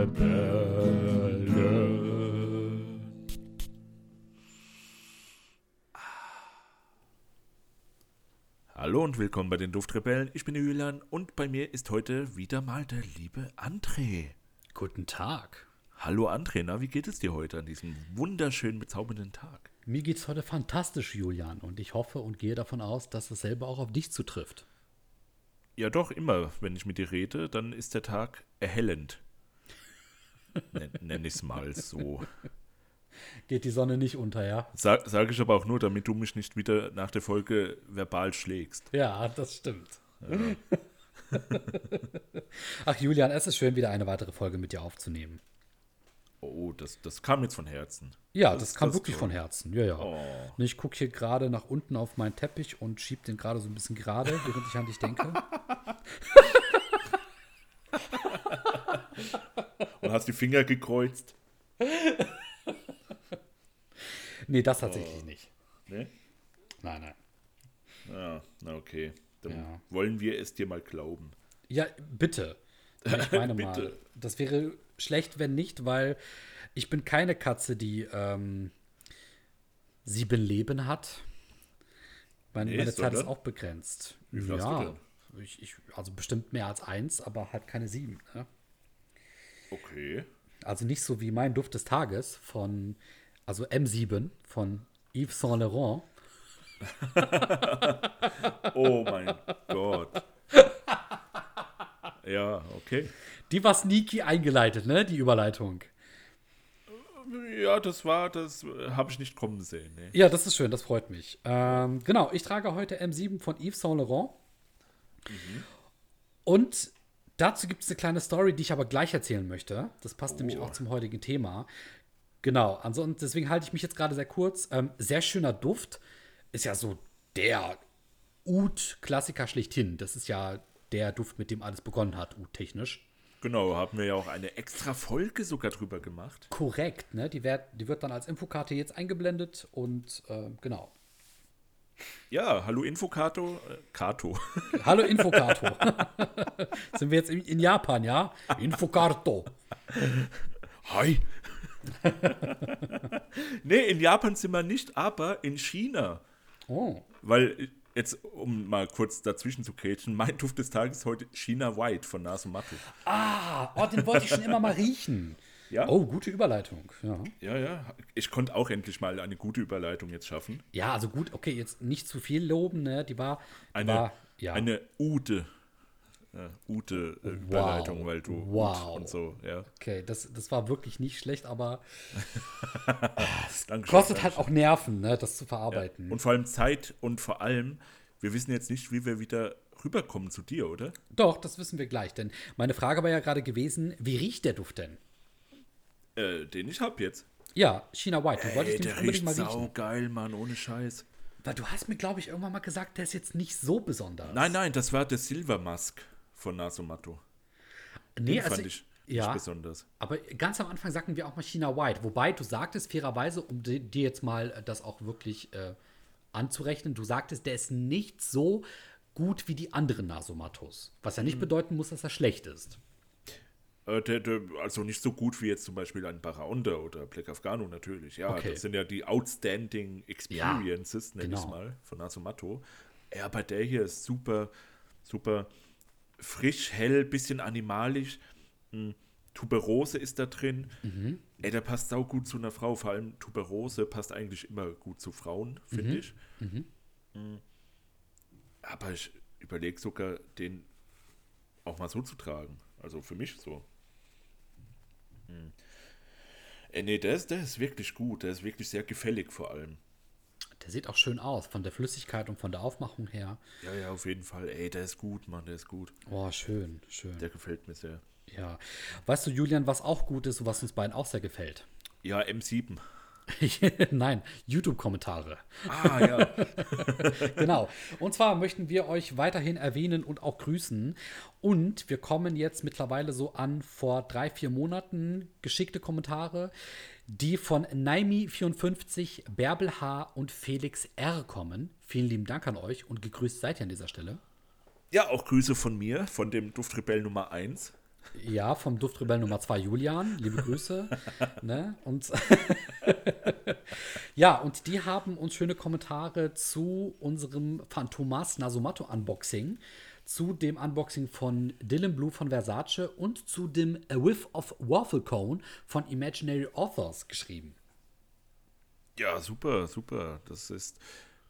Duftrebellen. Hallo und willkommen bei den Duftrebellen. Ich bin Julian und bei mir ist heute wieder mal der liebe André. Guten Tag. Hallo André, na, wie geht es dir heute an diesem wunderschönen, bezaubernden Tag? Mir geht's heute fantastisch, Julian, und ich hoffe und gehe davon aus, dass dasselbe auch auf dich zutrifft. Ja, doch, immer, wenn ich mit dir rede, dann ist der Tag erhellend. Nenn, nenn ich es mal so. Geht die Sonne nicht unter, ja? Sag, Sage ich aber auch nur, damit du mich nicht wieder nach der Folge verbal schlägst. Ja, das stimmt. Ach, Julian, es ist schön, wieder eine weitere Folge mit dir aufzunehmen. Oh, das, das kam jetzt von Herzen. Ja, das, Das- kam das wirklich toll. von Herzen. Ja, ja. Oh. Ich gucke hier gerade nach unten auf meinen Teppich und schieb den gerade so ein bisschen gerade, während ich an dich denke. Und hast die Finger gekreuzt? Nee, das tatsächlich nicht. Ne? Nein, nein. Ja, na okay. Dann Ja. wollen wir es dir mal glauben. Ja, bitte. Ich meine mal, Bitte. das wäre schlecht, wenn nicht, weil ich bin keine Katze, die ähm, sieben Leben hat. Meine, Nee, meine Zeit doch, ist auch begrenzt. Wie viel hast ja, du ich, ich, also bestimmt mehr als eins, aber halt keine sieben. Ne? Okay. Also nicht so wie mein Duft des Tages von, also M7 von Yves Saint Laurent. Oh mein Gott. Ja, okay. Die war sneaky eingeleitet, ne? Die Überleitung. Ja, das war, das habe ich nicht kommen sehen. Ne? Ja, das ist schön, das freut mich. Ähm, genau, ich trage heute M7 von Yves Saint Laurent. Und dazu gibt es eine kleine Story, die ich aber gleich erzählen möchte. Das passt nämlich Oh. auch zum heutigen Thema. Genau, ansonsten, deswegen halte ich mich jetzt gerade sehr kurz. Ähm, sehr schöner Duft. Ist ja so der Oud-Klassiker schlechthin. Das ist ja der Duft, mit dem alles begonnen hat, Oud-technisch. Genau, haben wir ja auch eine extra Folge sogar drüber gemacht. Korrekt, ne? Die, werd, die wird dann als Infokarte jetzt eingeblendet und äh, genau. Ja, hallo Infokato. Äh, Kato. Hallo Infokato. Sind wir jetzt in, in Japan, ja? Infokarto. Hi. nee, in Japan sind wir nicht, aber in China. Oh. Weil, jetzt, um mal kurz dazwischen zu grätschen, mein Duft des Tages ist heute China White von Nasomatto. Ah, oh, den wollte ich schon immer mal riechen. Ja? Oh, gute Überleitung. Ja. Ja, ja. Ich konnte auch endlich mal eine gute Überleitung jetzt schaffen. ja, also gut, okay, jetzt nicht zu viel loben, ne? Die war, die Eine, war ja. eine Ute. Äh, Ute äh, Überleitung, weil du Wow. Und so, ja. Okay, das, das war wirklich nicht schlecht, aber Dankeschön, kostet halt Dankeschön. auch Nerven, ne, das zu verarbeiten. Und vor allem Zeit und vor allem, wir wissen jetzt nicht, wie wir wieder rüberkommen zu dir, oder? Doch, das wissen wir gleich, denn meine Frage war ja gerade gewesen, wie riecht der Duft denn? Äh, den ich hab jetzt. Ja, China White, den wollte ich Ey, der unbedingt mal riechen. saugeil, Mann, ohne Scheiß. Weil du hast mir, glaube ich, irgendwann mal gesagt, der ist jetzt nicht so besonders. Nein, nein, das war der Silver Mask von Nasomatto. nee, Den also, fand ich ja, nicht besonders. aber ganz am Anfang sagten wir auch mal China White. Wobei du sagtest fairerweise, um di- dir jetzt mal äh, das auch wirklich äh, anzurechnen, du sagtest, der ist nicht so gut wie die anderen Nasomatos. Was ja nicht Mhm. bedeuten muss, dass er schlecht ist. Äh, also nicht so gut wie jetzt zum Beispiel ein Baraonda oder Black Afghano natürlich. Ja, Okay. das sind ja die Outstanding Experiences, nenne ich genau. mal, von Nasomatto. Ja, aber der hier ist super, super frisch, hell, bisschen animalisch. Hm, Tuberose ist da drin. Mhm. Ey, der passt sau gut zu einer Frau. Vor allem Tuberose passt eigentlich immer gut zu Frauen, finde Mhm. ich. Hm. Aber ich überlege sogar, den auch mal so zu tragen. Also für mich so. Hm. Ey, nee, der ist, der ist wirklich gut. Der ist wirklich sehr gefällig vor allem. Der sieht auch schön aus, von der Flüssigkeit und von der Aufmachung her. Ja, ja, auf jeden Fall. Ey, der ist gut, Mann, der ist gut. Oh, schön, schön. Der gefällt mir sehr. ja. Weißt du, Julian, was auch gut ist und was uns beiden auch sehr gefällt? Ja, M7. Nein, YouTube-Kommentare. Ah, ja. Genau. Und zwar möchten wir euch weiterhin erwähnen und auch grüßen. Und wir kommen jetzt mittlerweile so an vor drei, vier Monaten geschickte Kommentare, die von Naimi54, Bärbel H. und Felix R. kommen. Vielen lieben Dank an euch und gegrüßt seid ihr an dieser Stelle. ja, auch Grüße von mir, von dem Duftrebell Nummer 1. Ja, vom Duftrebell Nummer 2 Julian. Liebe Grüße. ne? Und ja, und die haben uns schöne Kommentare zu unserem Phantomas Nasumato Unboxing, zu dem Unboxing von Dylan Blue von Versace und zu dem A Whiff of Waffle Cone von Imaginary Authors geschrieben. Ja, super, super. Das ist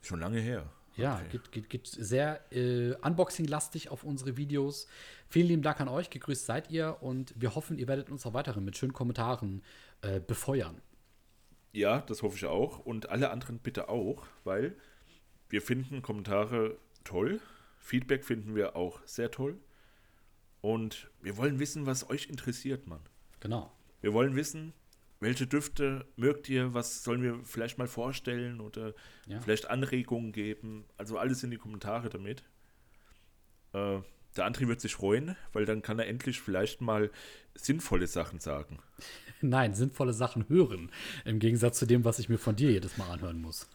schon lange her. Ja, Okay. geht, geht, geht sehr äh, Unboxing-lastig auf unsere Videos. Vielen lieben Dank an euch, gegrüßt seid ihr und wir hoffen, ihr werdet uns auch weiterhin mit schönen Kommentaren äh, befeuern. Ja, das hoffe ich auch. Und alle anderen bitte auch, weil wir finden Kommentare toll. Feedback finden wir auch sehr toll. Und wir wollen wissen, was euch interessiert, Mann. Genau. Wir wollen wissen, welche Düfte mögt ihr, was sollen wir vielleicht mal vorstellen oder Ja. vielleicht Anregungen geben. Also alles in die Kommentare damit. Äh, der André wird sich freuen, weil dann kann er endlich vielleicht mal sinnvolle Sachen sagen. Nein, sinnvolle Sachen hören. Im Gegensatz zu dem, was ich mir von dir jedes Mal anhören muss.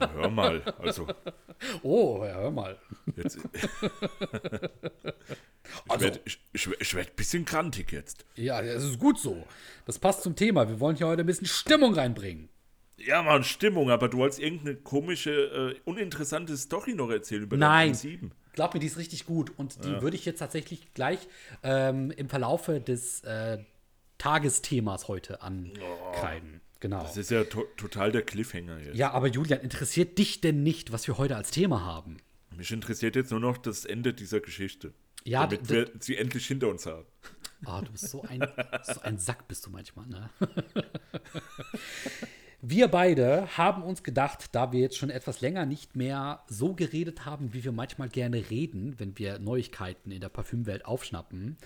Na, hör mal, also Oh, ja, hör mal. jetzt. ich Also- werde werd ein bisschen krantig jetzt. Ja, das ist gut so. Das passt zum Thema. Wir wollen hier heute ein bisschen Stimmung reinbringen. Ja, Mann, Stimmung, aber du wolltest irgendeine komische, äh, uninteressante Story noch erzählen über Nein. dein 7. Glaub mir, die ist richtig gut. Und die würde ich jetzt tatsächlich gleich ähm, im Verlaufe des äh, Tagesthemas heute ankreiden. Genau. Das ist ja to total der Cliffhanger jetzt. Ja, aber Julian, interessiert dich denn nicht, was wir heute als Thema haben? Mich interessiert jetzt nur noch das Ende dieser Geschichte. Ja, damit wir sie endlich hinter uns haben. Ah, du bist so ein, so ein Sack bist du manchmal, ne? Wir beide haben uns gedacht, da wir jetzt schon etwas länger nicht mehr so geredet haben, wie wir manchmal gerne reden, wenn wir Neuigkeiten in der Parfümwelt aufschnappen,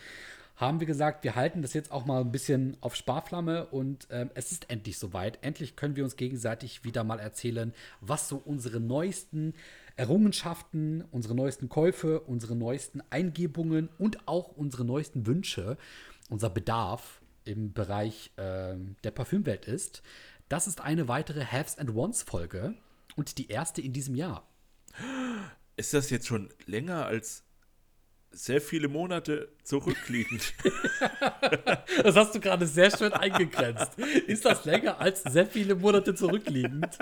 haben wir gesagt, wir halten das jetzt auch mal ein bisschen auf Sparflamme und ähm, es ist endlich soweit. Endlich können wir uns gegenseitig wieder mal erzählen, was so unsere neuesten Errungenschaften, unsere neuesten Käufe, unsere neuesten Eingebungen und auch unsere neuesten Wünsche, unser Bedarf im Bereich ähm, der Parfümwelt ist. Das ist eine weitere Haves and Wants Folge und die erste in diesem Jahr. Ist das jetzt schon länger als sehr viele Monate zurückliegend? Das hast du gerade sehr schön eingegrenzt. Ist das länger als sehr viele Monate zurückliegend?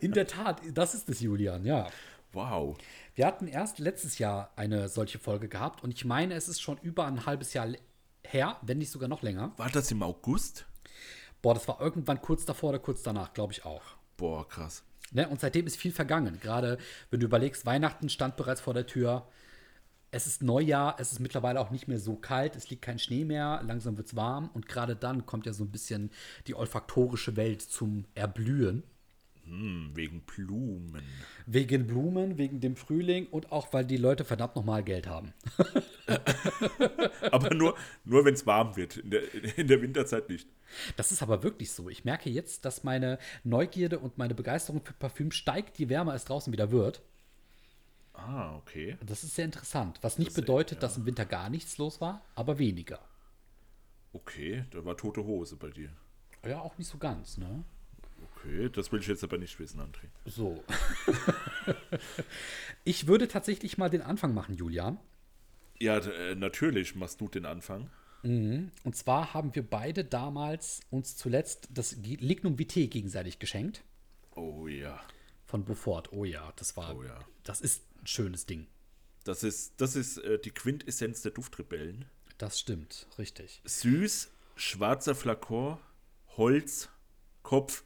In der Tat, das ist es, Julian, ja. wow. Wir hatten erst letztes Jahr eine solche Folge gehabt und ich meine, es ist schon über ein halbes Jahr her, wenn nicht sogar noch länger. War das im August? Boah, das war irgendwann kurz davor oder kurz danach, glaube ich auch. Boah, krass. Ne? Und seitdem ist viel vergangen. Gerade wenn du überlegst, Weihnachten stand bereits vor der Tür. Es ist Neujahr, es ist mittlerweile auch nicht mehr so kalt, es liegt kein Schnee mehr, langsam wird es warm und gerade dann kommt ja so ein bisschen die olfaktorische Welt zum Erblühen. Hm, wegen Blumen. Wegen Blumen, wegen dem Frühling und auch, weil die Leute verdammt nochmal Geld haben. Aber nur, nur wenn es warm wird. In der, in der Winterzeit nicht. Das ist aber wirklich so. Ich merke jetzt, dass meine Neugierde und meine Begeisterung für Parfüm steigt, je wärmer es draußen wieder wird. Ah, okay. Das ist sehr interessant. Was nicht Das, bedeutet, ja. dass im Winter gar nichts los war, aber weniger. Okay, da war tote Hose bei dir. Ja, auch nicht so ganz, ne? Okay, das will ich jetzt aber nicht wissen, André. So. ich würde tatsächlich mal den Anfang machen, Julian. Ja, äh, natürlich machst du den Anfang. Und zwar haben wir beide damals uns zuletzt das Lignum Vitae gegenseitig geschenkt Oh ja. von Beaufort. Oh ja, das war, Oh ja. das ist ein schönes Ding. Das ist, das ist äh, die Quintessenz der Duftrebellen. Das stimmt, richtig. Süß, schwarzer Flakon, Holz, Kopf.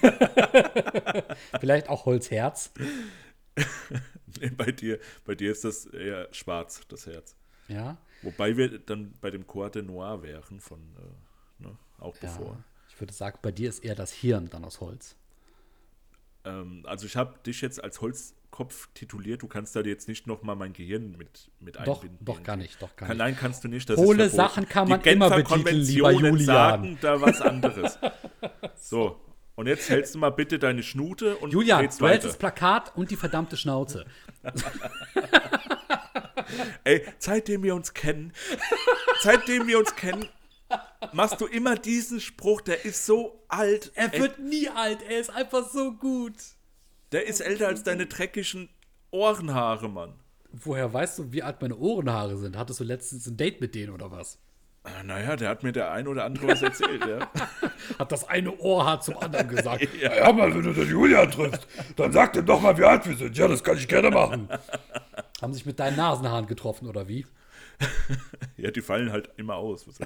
Vielleicht auch Holzherz. Nee, bei dir, bei dir ist das eher schwarz, das Herz. Ja. Wobei wir dann bei dem Coeur de Noir wären von, äh, ne, auch ja. bevor. Ich würde sagen, bei dir ist eher das Hirn dann aus Holz. Ähm, also ich habe dich jetzt als Holzkopf tituliert. Du kannst da jetzt nicht noch mal mein Gehirn mit, mit Doch, einbinden. doch gar nicht, doch gar nicht. nein, kannst du nicht. Das ist. Sachen kann man Die immer Genfer betiteln, lieber Konventionen Julian. sagen da was anderes. so, und jetzt hältst du mal bitte deine Schnute und Julian, du hältst weiter. das Plakat und die verdammte Schnauze. Ey, seitdem wir uns kennen, seitdem wir uns kennen, machst du immer diesen Spruch, der ist so alt. Er Ey, wird nie alt, er ist einfach so gut. Der ist älter als deine dreckigen Ohrenhaare, Mann. Woher weißt du, wie alt meine Ohrenhaare sind? Hattest du letztens ein Date mit denen oder was? Äh, Naja, der hat mir der ein oder andere was erzählt, ja. Hat das eine Ohrhaar zum anderen gesagt. Ja. Ja, mal, wenn du den Julian triffst, dann sag ihm doch mal, wie alt wir sind. Ja, das kann ich gerne machen. Haben sich mit deinen Nasenhaaren getroffen oder wie? Ja, die fallen halt immer aus. Was?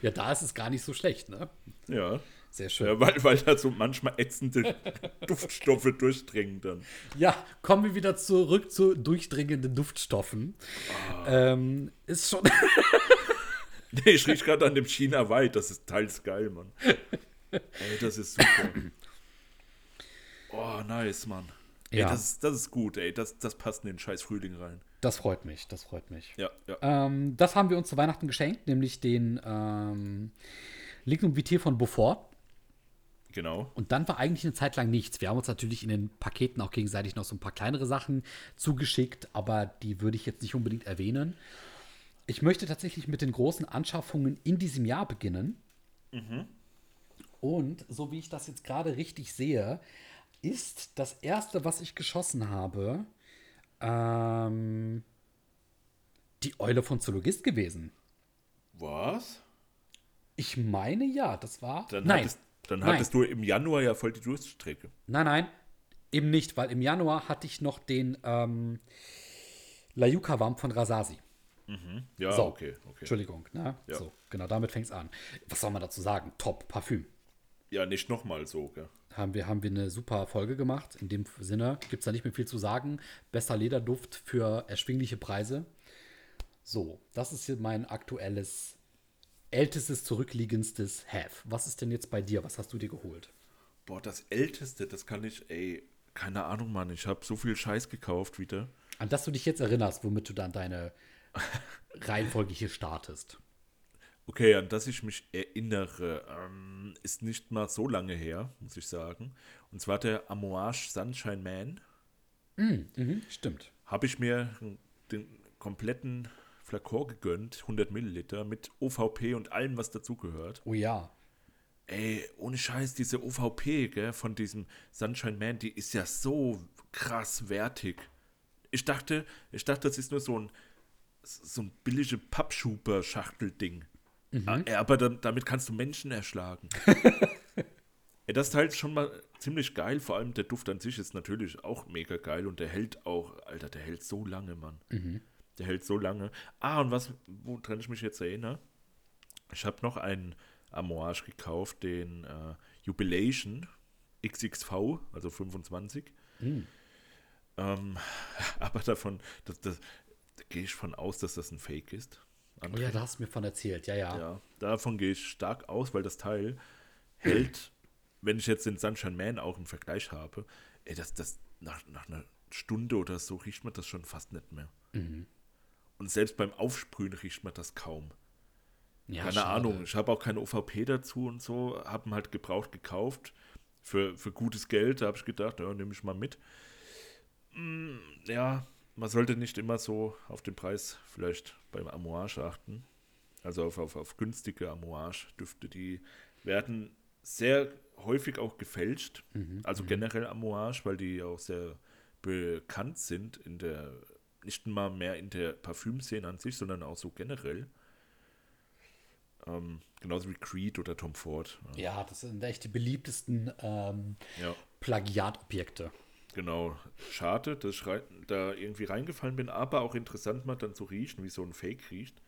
Ja, da ist es gar nicht so schlecht, ne? Ja. Sehr schön. ja weil, weil da so manchmal ätzende Duftstoffe durchdringen dann. Ja, kommen wir wieder zurück zu durchdringenden Duftstoffen. Ähm, ist schon. Nee, ich riech gerade an dem China White. Das ist teils geil, Mann. Ey, das ist super. Oh, nice, Mann. Ey, Ja. das, ist- das ist gut, ey. Das, das passt in den scheiß Frühling rein. Das freut mich, das freut mich. Ja, ja. Ähm, das haben wir uns zu Weihnachten geschenkt, nämlich den ähm, Lignum Vitae von Beaufort. Genau. Und dann war eigentlich eine Zeit lang nichts. Wir haben uns natürlich in den Paketen auch gegenseitig noch so ein paar kleinere Sachen zugeschickt, aber die würde ich jetzt nicht unbedingt erwähnen. Ich möchte tatsächlich mit den großen Anschaffungen in diesem Jahr beginnen. Und so wie ich das jetzt gerade richtig sehe, ist das erste, was ich geschossen habe, ähm, die Eule von Zoologist gewesen. Was? Ich meine ja, das war. Dann Nein, hattest, dann Nein. hattest du im Januar ja voll die Durststrecke. Nein, nein, eben nicht, weil im Januar hatte ich noch den ähm, Layuka-Wamp von Rasasi. Ja, So, okay, okay. Entschuldigung, ne? Ja. So, genau, damit fängt es an. Was soll man dazu sagen? Top, Parfüm. Ja, nicht nochmal so, gell? Haben wir, haben wir eine super Folge gemacht. In dem Sinne gibt es da nicht mehr viel zu sagen. Bester Lederduft für erschwingliche Preise. So, das ist hier mein aktuelles, ältestes, zurückliegendstes Have. Was ist denn jetzt bei dir? Was hast du dir geholt? Boah, das Älteste, das kann ich, ey, keine Ahnung, Mann. Ich habe so viel Scheiß gekauft wieder. An das du dich jetzt erinnerst, womit du dann deine Reihenfolge hier startest. Okay, an das ich mich erinnere, ähm, ist nicht mal so lange her, muss ich sagen. Und zwar der Amouage Sunshine Man. Mhm, stimmt. Habe ich mir den kompletten Flakon gegönnt, 100 Milliliter, mit OVP und allem, was dazugehört. Oh ja. Ey, ohne Scheiß, diese OVP, gell, von diesem Sunshine Man, die ist ja so krass wertig. Ich dachte, ich dachte, das ist nur so ein, so ein billige Pappschuber-Schachtelding. Ah, ey, aber damit kannst du Menschen erschlagen. ey, das ist schon mal ziemlich geil, vor allem der Duft an sich ist natürlich auch mega geil und der hält auch, Alter, der hält so lange, Mann. Der hält so lange. Ah, und was, woran ich mich jetzt erinnere, ich habe noch einen Amouage gekauft, den äh, Jubilation XXV, also 25. Ähm, aber davon, das, das, da gehe ich von aus, dass das ein Fake ist. Oh ja, da hast du mir von erzählt. Ja, ja. Ja, davon gehe ich stark aus, weil das Teil hält, wenn ich jetzt den Sunshine Man auch im Vergleich habe, ey, das, das nach, nach einer Stunde oder so riecht man das schon fast nicht mehr. Und selbst beim Aufsprühen riecht man das kaum. ja Keine schade. Ahnung, ich habe auch keine OVP dazu und so, habe ihn halt gebraucht gekauft für, für gutes Geld. Da habe ich gedacht, ja, nehme ich mal mit. Mm, ja, man sollte nicht immer so auf den Preis vielleicht beim Amouage achten. Also auf, auf, auf günstige Amouage-Düfte, die werden sehr häufig auch gefälscht. also generell Amouage, weil die auch sehr bekannt sind in der, nicht mal mehr in der Parfümszene an sich, sondern auch so generell. Ähm, genauso wie Creed oder Tom Ford. Ja, das sind echt die beliebtesten ähm, Ja, Plagiatobjekte. genau. Schade, dass ich da irgendwie reingefallen bin, aber auch interessant mal dann zu riechen, wie so ein Fake riecht.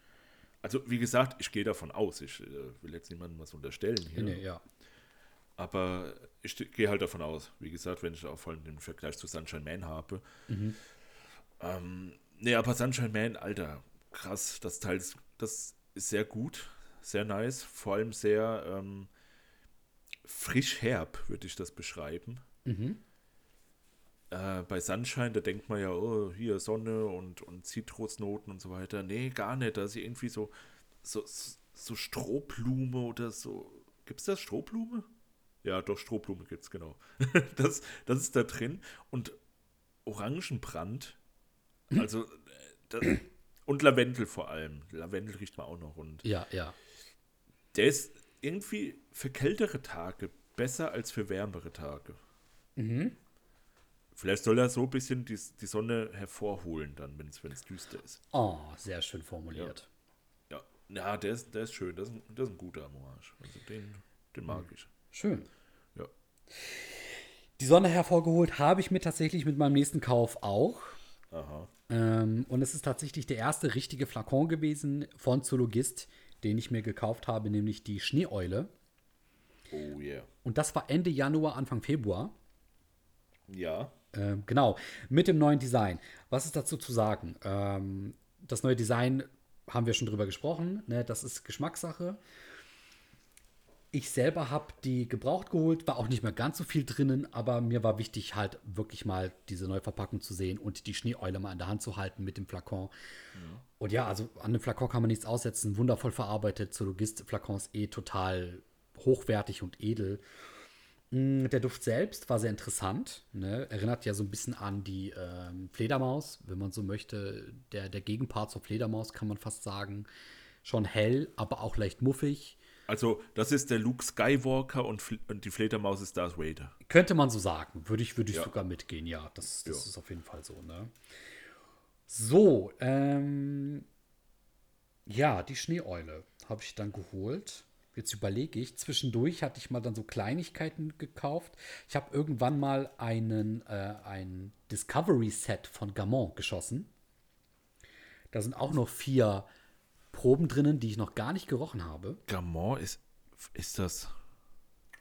Also, wie gesagt, ich gehe davon aus. Ich äh, will jetzt niemandem was unterstellen hier. Nee, ja. Aber ich gehe halt davon aus, wie gesagt, wenn ich auch vor allem den Vergleich zu Sunshine Man habe. Ähm, nee, aber Sunshine Man, Alter, krass, das Teil ist, das ist sehr gut, sehr nice, vor allem sehr ähm, frisch herb, würde ich das beschreiben. Äh, bei Sunshine, da denkt man ja, oh, hier Sonne und, und Zitrusnoten und so weiter. Nee, gar nicht. Da ist irgendwie so, so, so Strohblume oder so. Gibt es das Strohblume? Ja, doch, Strohblume gibt es, genau. das, das ist da drin. Und Orangenbrand. Also, äh, da, und Lavendel vor allem. Lavendel riecht man auch noch. Und Ja, ja. der ist irgendwie für kältere Tage besser als für wärmere Tage. Vielleicht soll er so ein bisschen die, die Sonne hervorholen, dann, wenn es düster ist. Oh, sehr schön formuliert. Ja, ja der, ist, der ist schön. Das ist, ein, das ist ein guter Amorage. Also den, den mag ich. Schön. Ja. Die Sonne hervorgeholt habe ich mir tatsächlich mit meinem nächsten Kauf auch. Aha. Ähm, und es ist tatsächlich der erste richtige Flakon gewesen von Zoologist, den ich mir gekauft habe, nämlich die Schneeeule. Oh yeah. Und das war Ende Januar, Anfang Februar. Ja. Ähm, genau, mit dem neuen Design. Was ist dazu zu sagen? Ähm, das neue Design haben wir schon drüber gesprochen. Ne? Das ist Geschmackssache. Ich selber habe die gebraucht geholt, war auch nicht mehr ganz so viel drinnen, aber mir war wichtig, halt wirklich mal diese neue Verpackung zu sehen und die Schneeeule mal in der Hand zu halten mit dem Flakon. Und ja, also an dem Flakon kann man nichts aussetzen. Wundervoll verarbeitet. Zoologist-Flakons eh total hochwertig und edel. Mm, Der Duft selbst war sehr interessant. Ne? Erinnert ja so ein bisschen an die ähm, Fledermaus, wenn man so möchte. Der, der Gegenpart zur Fledermaus kann man fast sagen. Schon hell, aber auch leicht muffig. Also, das ist der Luke Skywalker und, und die Fledermaus ist Darth Vader. Könnte man so sagen. Würde ich, würde ich Ja. sogar mitgehen, ja. Das, das Ja. ist auf jeden Fall so, ne? So, ähm. Ja, die Schneeeule habe ich dann geholt. Jetzt überlege ich, zwischendurch hatte ich mal dann so Kleinigkeiten gekauft. Ich habe irgendwann mal einen, äh, ein Discovery-Set von Gamon geschossen. Da sind auch noch vier Proben drinnen, die ich noch gar nicht gerochen habe. Gamon ist, ist das.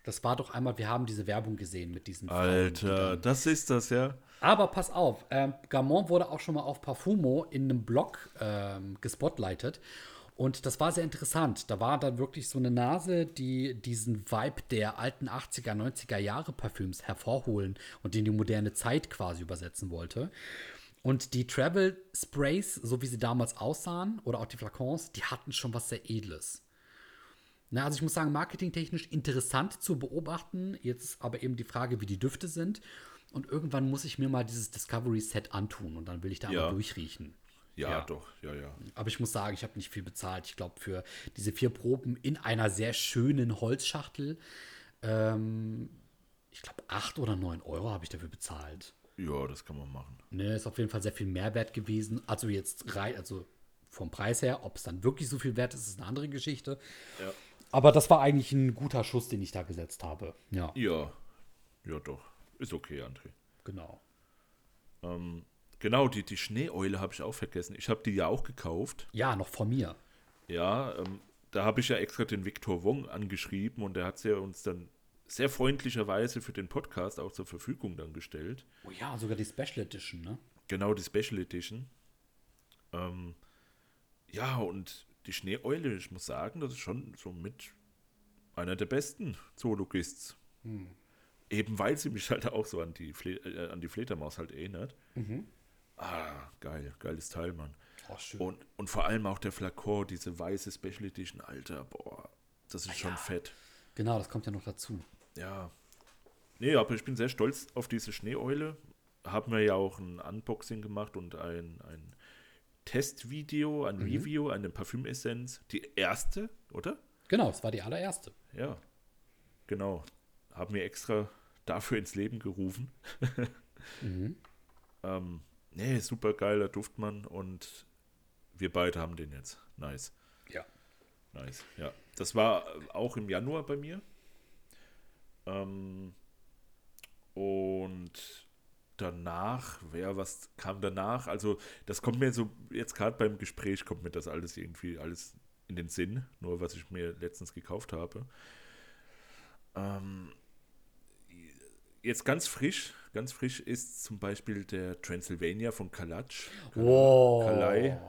Das war doch einmal, wir haben diese Werbung gesehen mit diesen Frauen, die Alter, dann- das ist das, ja. Aber pass auf, ähm, Gamon wurde auch schon mal auf Parfumo in einem Blog ähm, gespotlightet. Und das war sehr interessant. Da war dann wirklich so eine Nase, die diesen Vibe der alten 80er, 90er Jahre Parfüms hervorholen und in die moderne Zeit quasi übersetzen wollte. Und die Travel Sprays, so wie sie damals aussahen, oder auch die Flakons, die hatten schon was sehr Edles. Na, also ich muss sagen, marketingtechnisch interessant zu beobachten. Jetzt ist aber eben die Frage, wie die Düfte sind. Und irgendwann muss ich mir mal dieses Discovery-Set antun und dann will ich da Ja. mal durchriechen. ja. Ja. doch, ja, ja. Aber ich muss sagen, ich habe nicht viel bezahlt. Ich glaube, für diese vier Proben in einer sehr schönen Holzschachtel, ähm, ich glaube, acht oder neun Euro habe ich dafür bezahlt. Ja, das kann man machen. Ne, ist auf jeden Fall sehr viel Mehrwert gewesen. Also jetzt rein, also vom Preis her, ob es dann wirklich so viel wert ist, ist eine andere Geschichte. Ja. Aber das war eigentlich ein guter Schuss, den ich da gesetzt habe. Ja, Ja, ja, doch. Ist okay, André. genau. Ähm, genau, die, die Schneeeule habe ich auch vergessen. Ich habe die ja auch gekauft. Ja, noch von mir. Ja, ähm, da habe ich ja extra den Victor Wong angeschrieben und der hat sie ja uns dann sehr freundlicherweise für den Podcast auch zur Verfügung dann gestellt. Oh ja, sogar die Special Edition, ne? Genau, die Special Edition. Ähm, ja, und die Schneeeule, ich muss sagen, das ist schon so mit einer der besten Zoologists. Eben weil sie mich halt auch so an die, Fle äh, an die Fledermaus halt erinnert. Ah, geil, geiles Teil, Mann. Oh, schön. Und, und vor allem auch der Flakon, diese weiße Special Edition, Alter, boah, das ist schon fett. Genau, das kommt ja noch dazu. Ja. Nee, aber ich bin sehr stolz auf diese Schneeeule. Haben wir ja auch ein Unboxing gemacht und ein, ein Testvideo, ein Review, eine Parfümessenz. Die erste, oder? Genau, es war die allererste. Ja. Genau. Haben wir extra dafür ins Leben gerufen. ähm, nee, super geiler Duftmann und wir beide haben den jetzt. Nice. Nice, ja. Das war äh, auch im Januar bei mir. Ähm, und danach, wer was kam danach? Also, das kommt mir so, jetzt gerade beim Gespräch kommt mir das alles irgendwie alles in den Sinn, nur was ich mir letztens gekauft habe. Ähm, jetzt ganz frisch, ganz frisch ist zum Beispiel der Transylvania von Kalatsch. Wow. Kalei.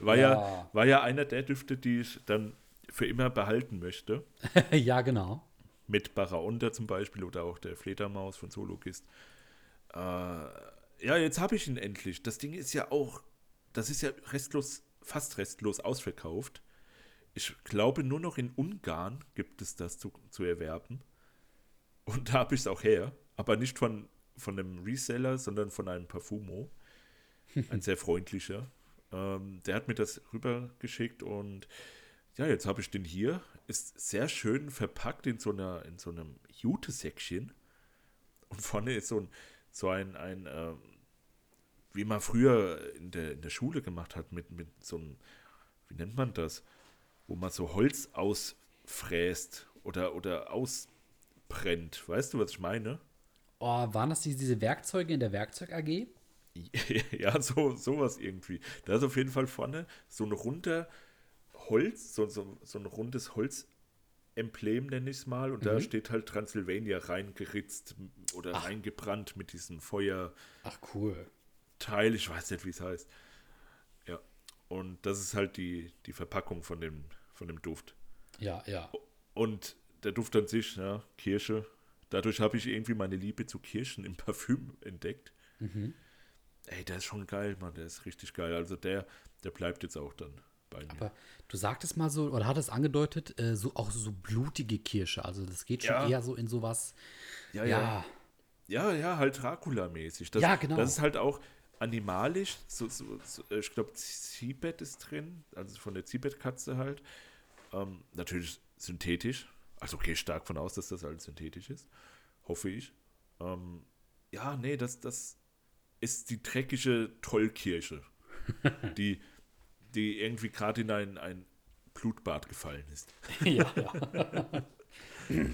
War ja. Ja. war ja einer der Düfte, die ich dann für immer behalten möchte. ja, genau. Mit Baraonda zum Beispiel oder auch der Fledermaus von Sologist. Äh, ja, jetzt habe ich ihn endlich. Das Ding ist ja auch, das ist ja restlos, fast restlos ausverkauft. Ich glaube, nur noch in Ungarn gibt es das zu, zu erwerben. Und da habe ich es auch her. Aber nicht von, von einem Reseller, sondern von einem Parfumo. Ein sehr freundlicher. Ähm, der hat mir das rübergeschickt und ja, jetzt habe ich den hier. Ist sehr schön verpackt in so, einer, in so einem Jute-Säckchen. Und vorne ist so ein, so ein, ein äh, wie man früher in der, in der Schule gemacht hat, mit, mit so einem, wie nennt man das? Wo man so Holz ausfräst oder, oder ausbrennt. Weißt du, was ich meine? Oh, waren das die- diese Werkzeuge in der Werkzeug AG? ja, so, sowas irgendwie. Da ist auf jeden Fall vorne so ein runder Holz, so, so, so ein rundes Holzemblem, nenne ich es mal. Und da steht halt Transylvania reingeritzt oder reingebrannt mit diesem Feuerteil. Ach, cool. Ich weiß nicht, wie es heißt. Ja. Und das ist halt die, die Verpackung von dem, von dem Duft. Ja, ja. Und der Duft an sich, ja, Kirsche. Dadurch habe ich irgendwie meine Liebe zu Kirschen im Parfüm entdeckt. Ey, der ist schon geil, Mann, der ist richtig geil. Also der, der bleibt jetzt auch dann bei mir. Aber du sagtest mal so, oder hattest angedeutet, äh, so auch so blutige Kirsche. Also das geht schon Ja. eher so in sowas. ja, Ja, Ja, ja, halt Dracula-mäßig. Das, Ja, genau. Das ist halt auch animalisch. So, so, so, äh, ich glaube, Seabed ist drin, also von der Seabed-Katze halt. Ähm, natürlich synthetisch. Also gehe ich stark von aus, dass das alles synthetisch ist. Hoffe ich. Ähm, ja, nee, das, das ist die dreckige Tollkirsche, die, die irgendwie gerade in ein, ein Blutbad gefallen ist. ja, ja.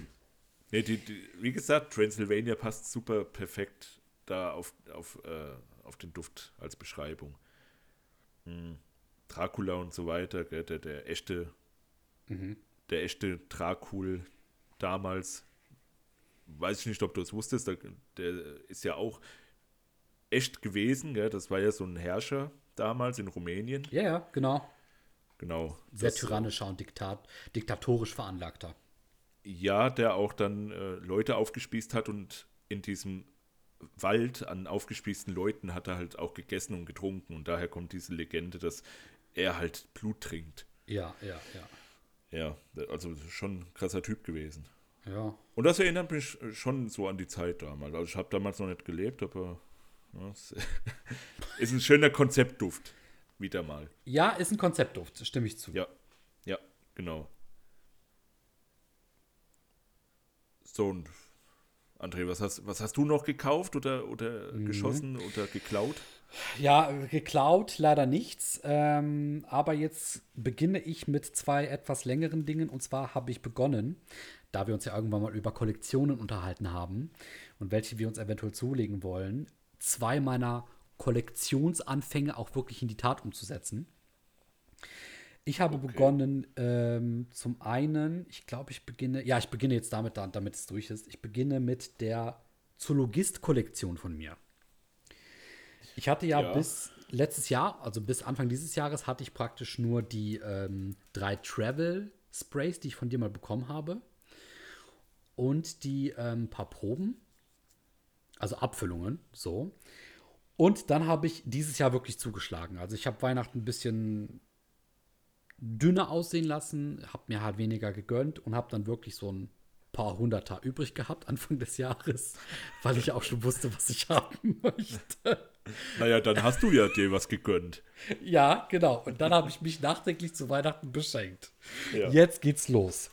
Nee, die, die, wie gesagt, Transylvania passt super perfekt da auf, auf, äh, auf den Duft als Beschreibung. Hm. Dracula und so weiter, gell, der, der echte, der echte Dracul damals, weiß ich nicht, ob du es wusstest, der, der ist ja auch echt gewesen, gell, das war ja so ein Herrscher damals in Rumänien. ja, ja, genau. Genau. Sehr Das, tyrannischer und Diktat, diktatorisch veranlagter. Ja, der auch dann äh, Leute aufgespießt hat und in diesem Wald an aufgespießten Leuten hat er halt auch gegessen und getrunken und daher kommt diese Legende, dass er halt Blut trinkt. Ja, ja, ja. Ja, also schon ein krasser Typ gewesen. Ja. Und das erinnert mich schon so an die Zeit damals. Also ich habe damals noch nicht gelebt, aber ist ein schöner Konzeptduft. Wieder mal. Ja, ist ein Konzeptduft, stimme ich zu. Ja, ja, genau. So, und André, was hast, was hast du noch gekauft oder, oder geschossen oder geklaut? Ja, geklaut leider nichts. Ähm, aber jetzt beginne ich mit zwei etwas längeren Dingen. Und zwar habe ich begonnen, da wir uns ja irgendwann mal über Kollektionen unterhalten haben und welche wir uns eventuell zulegen wollen, zwei meiner Kollektionsanfänge auch wirklich in die Tat umzusetzen. Ich habe begonnen, ähm, zum einen, ich glaube, ich beginne, ja, ich beginne jetzt damit, da- damit es durch ist. Ich beginne mit der Zoologist-Kollektion von mir. Ich hatte ja, Ja. bis letztes Jahr, also bis Anfang dieses Jahres, hatte ich praktisch nur die ähm, drei Travel-Sprays, die ich von dir mal bekommen habe. Und die ähm, paar Proben. Also Abfüllungen, so. Und dann habe ich dieses Jahr wirklich zugeschlagen. Also ich habe Weihnachten ein bisschen dünner aussehen lassen, habe mir halt weniger gegönnt und habe dann wirklich so ein paar Hunderter übrig gehabt Anfang des Jahres, weil ich auch schon wusste, was ich haben möchte. Naja, dann hast du ja dir was gegönnt. Ja, genau. Und dann habe ich mich nachträglich zu Weihnachten beschenkt. Ja. Jetzt geht's los.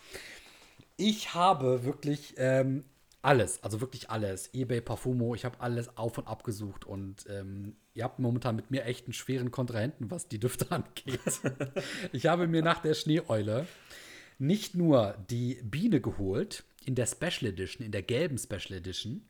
Ich habe wirklich ähm, alles, also wirklich alles. eBay, Parfumo, ich habe alles auf und ab gesucht und ähm, ihr habt momentan mit mir echt einen schweren Kontrahenten, was die Düfte angeht. ich habe mir nach der Schneeeule nicht nur die Biene geholt, in der Special Edition, in der gelben Special Edition,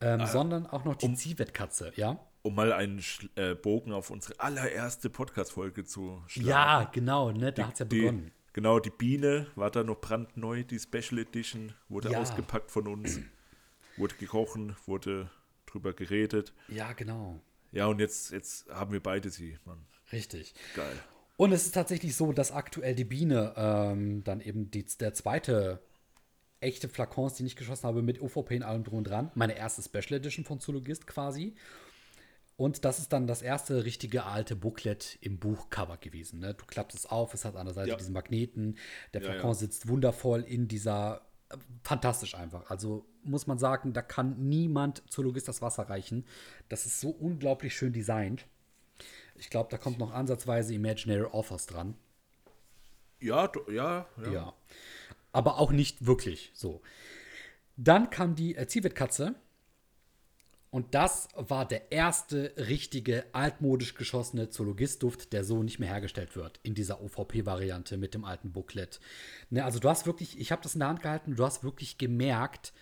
ähm, sondern auch noch die Zivetkatze, ja? Um mal einen Sch- äh, Bogen auf unsere allererste Podcast-Folge zu schlagen. Ja, genau, ne? Da hat's ja die, begonnen. Genau, die Biene war da noch brandneu, die Special Edition, wurde Ja. ausgepackt von uns, wurde gekochen, wurde drüber geredet. Ja, genau. Ja, und jetzt, jetzt haben wir beide sie, Mann. Richtig. Geil. Und es ist tatsächlich so, dass aktuell die Biene ähm, dann eben die, der zweite echte Flakons, den ich geschossen habe, mit UVP und allem drum und dran. Meine erste Special Edition von Zoologist quasi. Und das ist dann das erste richtige alte Booklet im Buchcover gewesen. Ne? Du klappst es auf, es hat an der Seite Ja. diesen Magneten. Der Ja, Flakon ja. sitzt wundervoll in dieser. äh, Fantastisch einfach. Also muss man sagen, da kann niemand Zoologist das Wasser reichen. Das ist so unglaublich schön designt. Ich glaube, da kommt noch ansatzweise Imaginary Authors dran. Ja, ja, ja. Ja. Aber auch nicht wirklich so. Dann kam die äh, Zivetkatze. Und das war der erste richtige altmodisch geschossene Zoologist-Duft, der so nicht mehr hergestellt wird in dieser OVP-Variante mit dem alten Booklet. Ne, also du hast wirklich, ich habe das in der Hand gehalten, du hast wirklich gemerkt,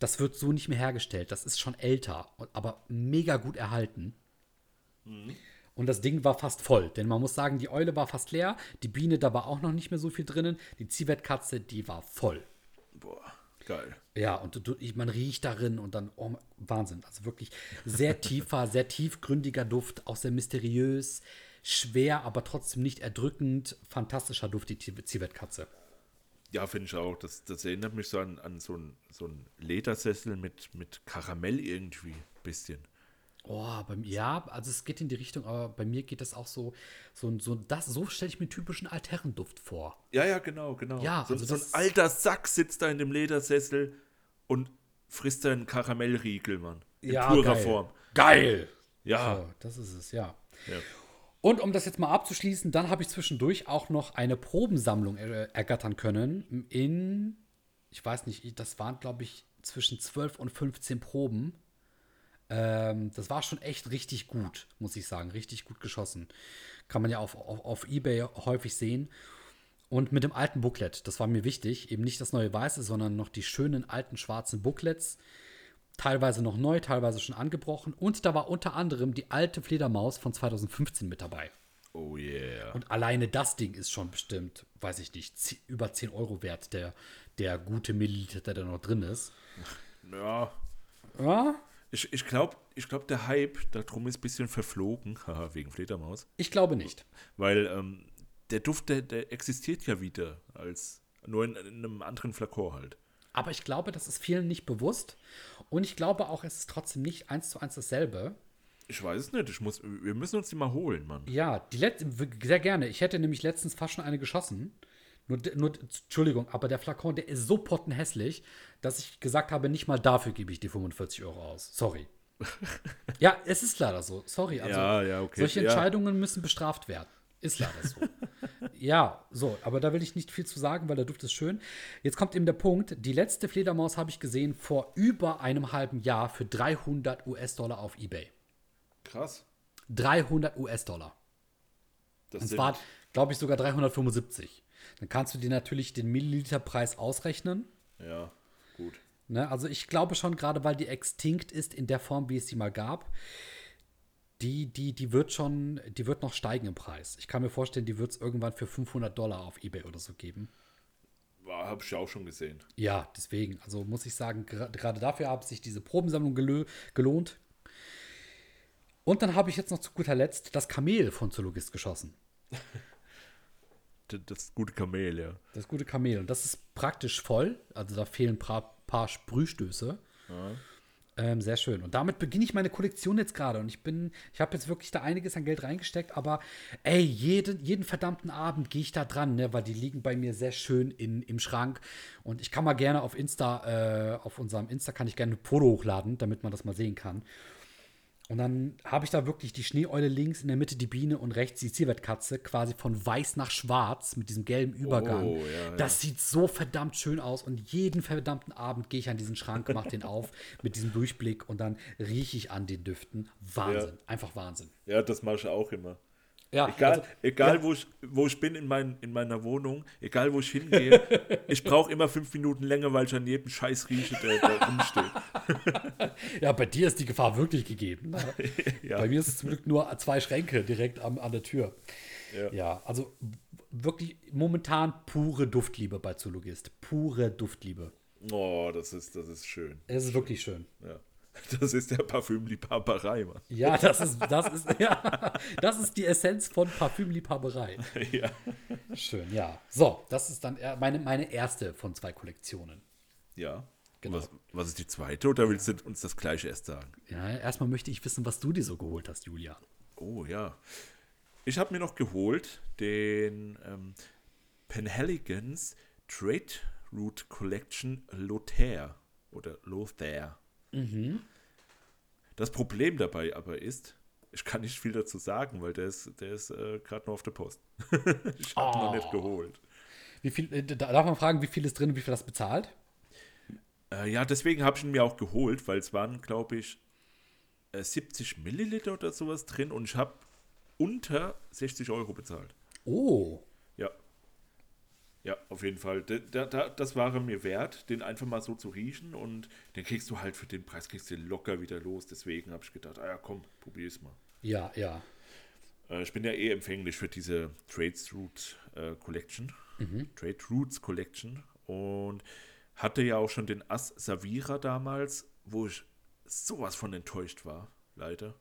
das wird so nicht mehr hergestellt. Das ist schon älter, aber mega gut erhalten. Und das Ding war fast voll, denn man muss sagen, die Eule war fast leer, die Biene, da war auch noch nicht mehr so viel drinnen, die Ziewertkatze, die war voll. Boah, geil. Ja, und du, ich, man riecht darin und dann, oh, Wahnsinn. Also wirklich sehr tiefer, sehr tiefgründiger Duft, auch sehr mysteriös, schwer, aber trotzdem nicht erdrückend. Fantastischer Duft, die Ziewertkatze. Ja, finde ich auch. Das, das erinnert mich so an, an so einen so einen Ledersessel mit, mit Karamell irgendwie. Bisschen. Oh, bei mir, ja, also es geht in die Richtung, aber bei mir geht das auch so, so, so das, so stelle ich mir typischen Altherrenduft vor. Ja, ja, genau, genau. Ja, so, also so ein alter Sack sitzt da in dem Ledersessel und frisst da einen Karamellriegel, Mann. In purer geil. Form. Geil! Ja. So, das ist es, ja. ja. Und um das jetzt mal abzuschließen, dann habe ich zwischendurch auch noch eine Probensammlung äh, ergattern können in, ich weiß nicht, das waren, glaube ich, zwischen 12 und 15 Proben. Ähm, das war schon echt richtig gut, muss ich sagen. Richtig gut geschossen. Kann man ja auf, auf, auf Ebay häufig sehen. Und mit dem alten Booklet, das war mir wichtig, eben nicht das neue Weiße, sondern noch die schönen alten schwarzen Booklets. Teilweise noch neu, teilweise schon angebrochen. Und da war unter anderem die alte Fledermaus von 2015 mit dabei. Oh yeah. Und alleine das Ding ist schon bestimmt, weiß ich nicht, über 10 Euro wert, der, der gute Milliliter, der da noch drin ist. Ja. Ja, Ich, ich glaube, ich glaub, der Hype darum ist ein bisschen verflogen. Wegen Fledermaus. ich glaube nicht. Weil ähm, der Duft, der, der existiert ja wieder. als Nur in, in einem anderen Flakon halt. Aber ich glaube, das ist vielen nicht bewusst. Und ich glaube auch, es ist trotzdem nicht eins zu eins dasselbe. Ich weiß es nicht. Ich muss, wir müssen uns die mal holen, Mann. Ja, die letzte, sehr gerne. Ich hätte nämlich letztens fast schon eine geschossen. Nur, nur, Entschuldigung, aber der Flakon, der ist so pottenhässlich, dass ich gesagt habe, nicht mal dafür gebe ich die 45 Euro aus. Sorry. ja, es ist leider so. Sorry. Also, Ja, ja, okay. Solche Ja. Entscheidungen müssen bestraft werden. Ist leider so. ja, so, aber da will ich nicht viel zu sagen, weil der Duft ist schön. Jetzt kommt eben der Punkt: Die letzte Fledermaus habe ich gesehen vor über einem halben Jahr für 300 US-Dollar auf Ebay. Krass. 300 US-Dollar. Das Und zwar, glaube ich, sogar 375. Dann kannst du dir natürlich den Milliliterpreis ausrechnen. Ja, gut. Ne? Also ich glaube schon, gerade weil die extinct ist in der Form, wie es sie mal gab, die, die, die wird schon, die wird noch steigen im Preis. Ich kann mir vorstellen, die wird es irgendwann für 500 Dollar auf Ebay oder so geben. Habe ich ja auch schon gesehen. Ja, deswegen, also muss ich sagen, gerade dafür hat sich diese Probensammlung gelö- gelohnt. Und dann habe ich jetzt noch zu guter Letzt das Kamel von Zoologist geschossen. Das gute Kamel, ja. Das gute Kamel. Und das ist praktisch voll. Also da fehlen ein paar, paar Sprühstöße. Ähm, sehr schön. Und damit beginne ich meine Kollektion jetzt gerade. Und ich bin, ich habe jetzt wirklich da einiges an Geld reingesteckt, aber ey, jeden, jeden verdammten Abend gehe ich da dran, ne, weil die liegen bei mir sehr schön in, im Schrank. Und ich kann mal gerne auf Insta, äh, auf unserem Insta kann ich gerne ein Foto hochladen, damit man das mal sehen kann. Und dann habe ich da wirklich die Schneeeule links, in der Mitte die Biene und rechts die Zierwertkatze, quasi von weiß nach schwarz mit diesem gelben Übergang. Oh, ja, das sieht so verdammt schön aus und jeden verdammten Abend gehe ich an diesen Schrank, mache den auf mit diesem Durchblick und dann rieche ich an den Düften. Wahnsinn, einfach Wahnsinn. Ja, das mache ich auch immer. Ja, Egal, also- egal ja. wo, ich, wo ich bin in, mein, in meiner Wohnung, egal wo ich hingehe, ich brauche immer fünf Minuten länger, weil ich an jedem Scheiß rieche, der da rumsteht. Ja, bei dir ist die Gefahr wirklich gegeben. ne? Ja. Bei mir ist es zum Glück nur zwei Schränke direkt am, an der Tür. Ja. Ja, also wirklich momentan pure Duftliebe bei Zoologist. Pure Duftliebe. Oh, das ist, das ist schön. Es ist wirklich schön. Ja. Das ist der Parfümliebhaberei, Mann. Ja, das ist, das ist, ja, das ist die Essenz von Parfümliebhaberei. Ja. Schön, ja. So, das ist dann meine, meine erste von zwei Kollektionen. Ja. Genau. Was, was ist die zweite oder willst du uns das gleiche erst sagen? Ja, erstmal möchte ich wissen, was du dir so geholt hast, Julian. Oh ja. Ich habe mir noch geholt den ähm, Penhaligons Trade Route Collection Lothair oder Lothair. Das Problem dabei aber ist, ich kann nicht viel dazu sagen, weil der ist, der ist äh, gerade noch auf der Post. ich habe noch nicht geholt. Wie viel, äh, da- darf man fragen, wie viel ist drin und wie viel das bezahlt? Äh, ja, deswegen habe ich ihn mir auch geholt, weil es waren, glaube ich, äh, 70 Milliliter oder sowas drin und ich habe unter 60 Euro bezahlt. Oh. Ja. Auf jeden Fall. Da, da, da, das war er mir wert, den einfach mal so zu riechen und den kriegst du halt für den Preis kriegst du locker wieder los. Deswegen habe ich gedacht, ah ja, komm, probier's mal. Ja, ja. Äh, ich bin ja eh empfänglich für diese Trades Root äh, Collection. Trade Roots Collection. Und hatte ja auch schon den Ass Savira damals, wo ich sowas von enttäuscht war, leider.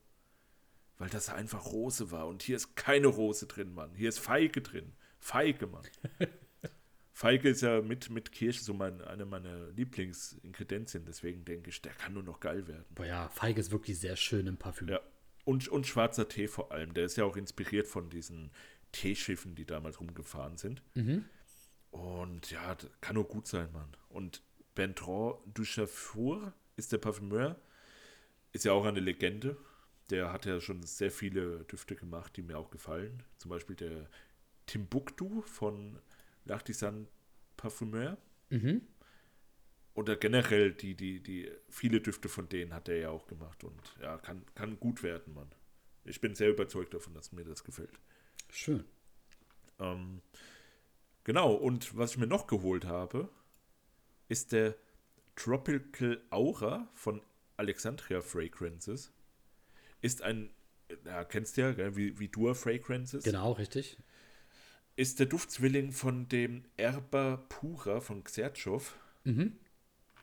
Weil das einfach Rose war. Und hier ist keine Rose drin, Mann. Hier ist Feige drin. Feige, Mann. Feige ist ja mit, mit Kirsche so mein, eine meiner Lieblingsingredienzien. Deswegen denke ich, der kann nur noch geil werden. Boah, ja, Feige ist wirklich sehr schön im Parfüm. Ja. Und, und schwarzer Tee vor allem. Der ist ja auch inspiriert von diesen Teeschiffen, die damals rumgefahren sind. Und ja, kann nur gut sein, Mann. Und Bertrand Duchaffour ist der Parfümeur. Ist ja auch eine Legende. Der hat ja schon sehr viele Düfte gemacht, die mir auch gefallen. Zum Beispiel der Timbuktu von L'Artisan Parfumeur. Oder generell die, die, die, viele Düfte von denen hat er ja auch gemacht. Und ja, kann, kann gut werden, Mann. Ich bin sehr überzeugt davon, dass mir das gefällt. Schön. Ähm, genau, und was ich mir noch geholt habe, ist der Tropical Aura von Alexandria Fragrances. Ist ein, ja, kennst du ja, gell, wie, wie Dua Fragrances. Genau, richtig. Ist der Duftzwilling von dem Erba Pura von Xertschow.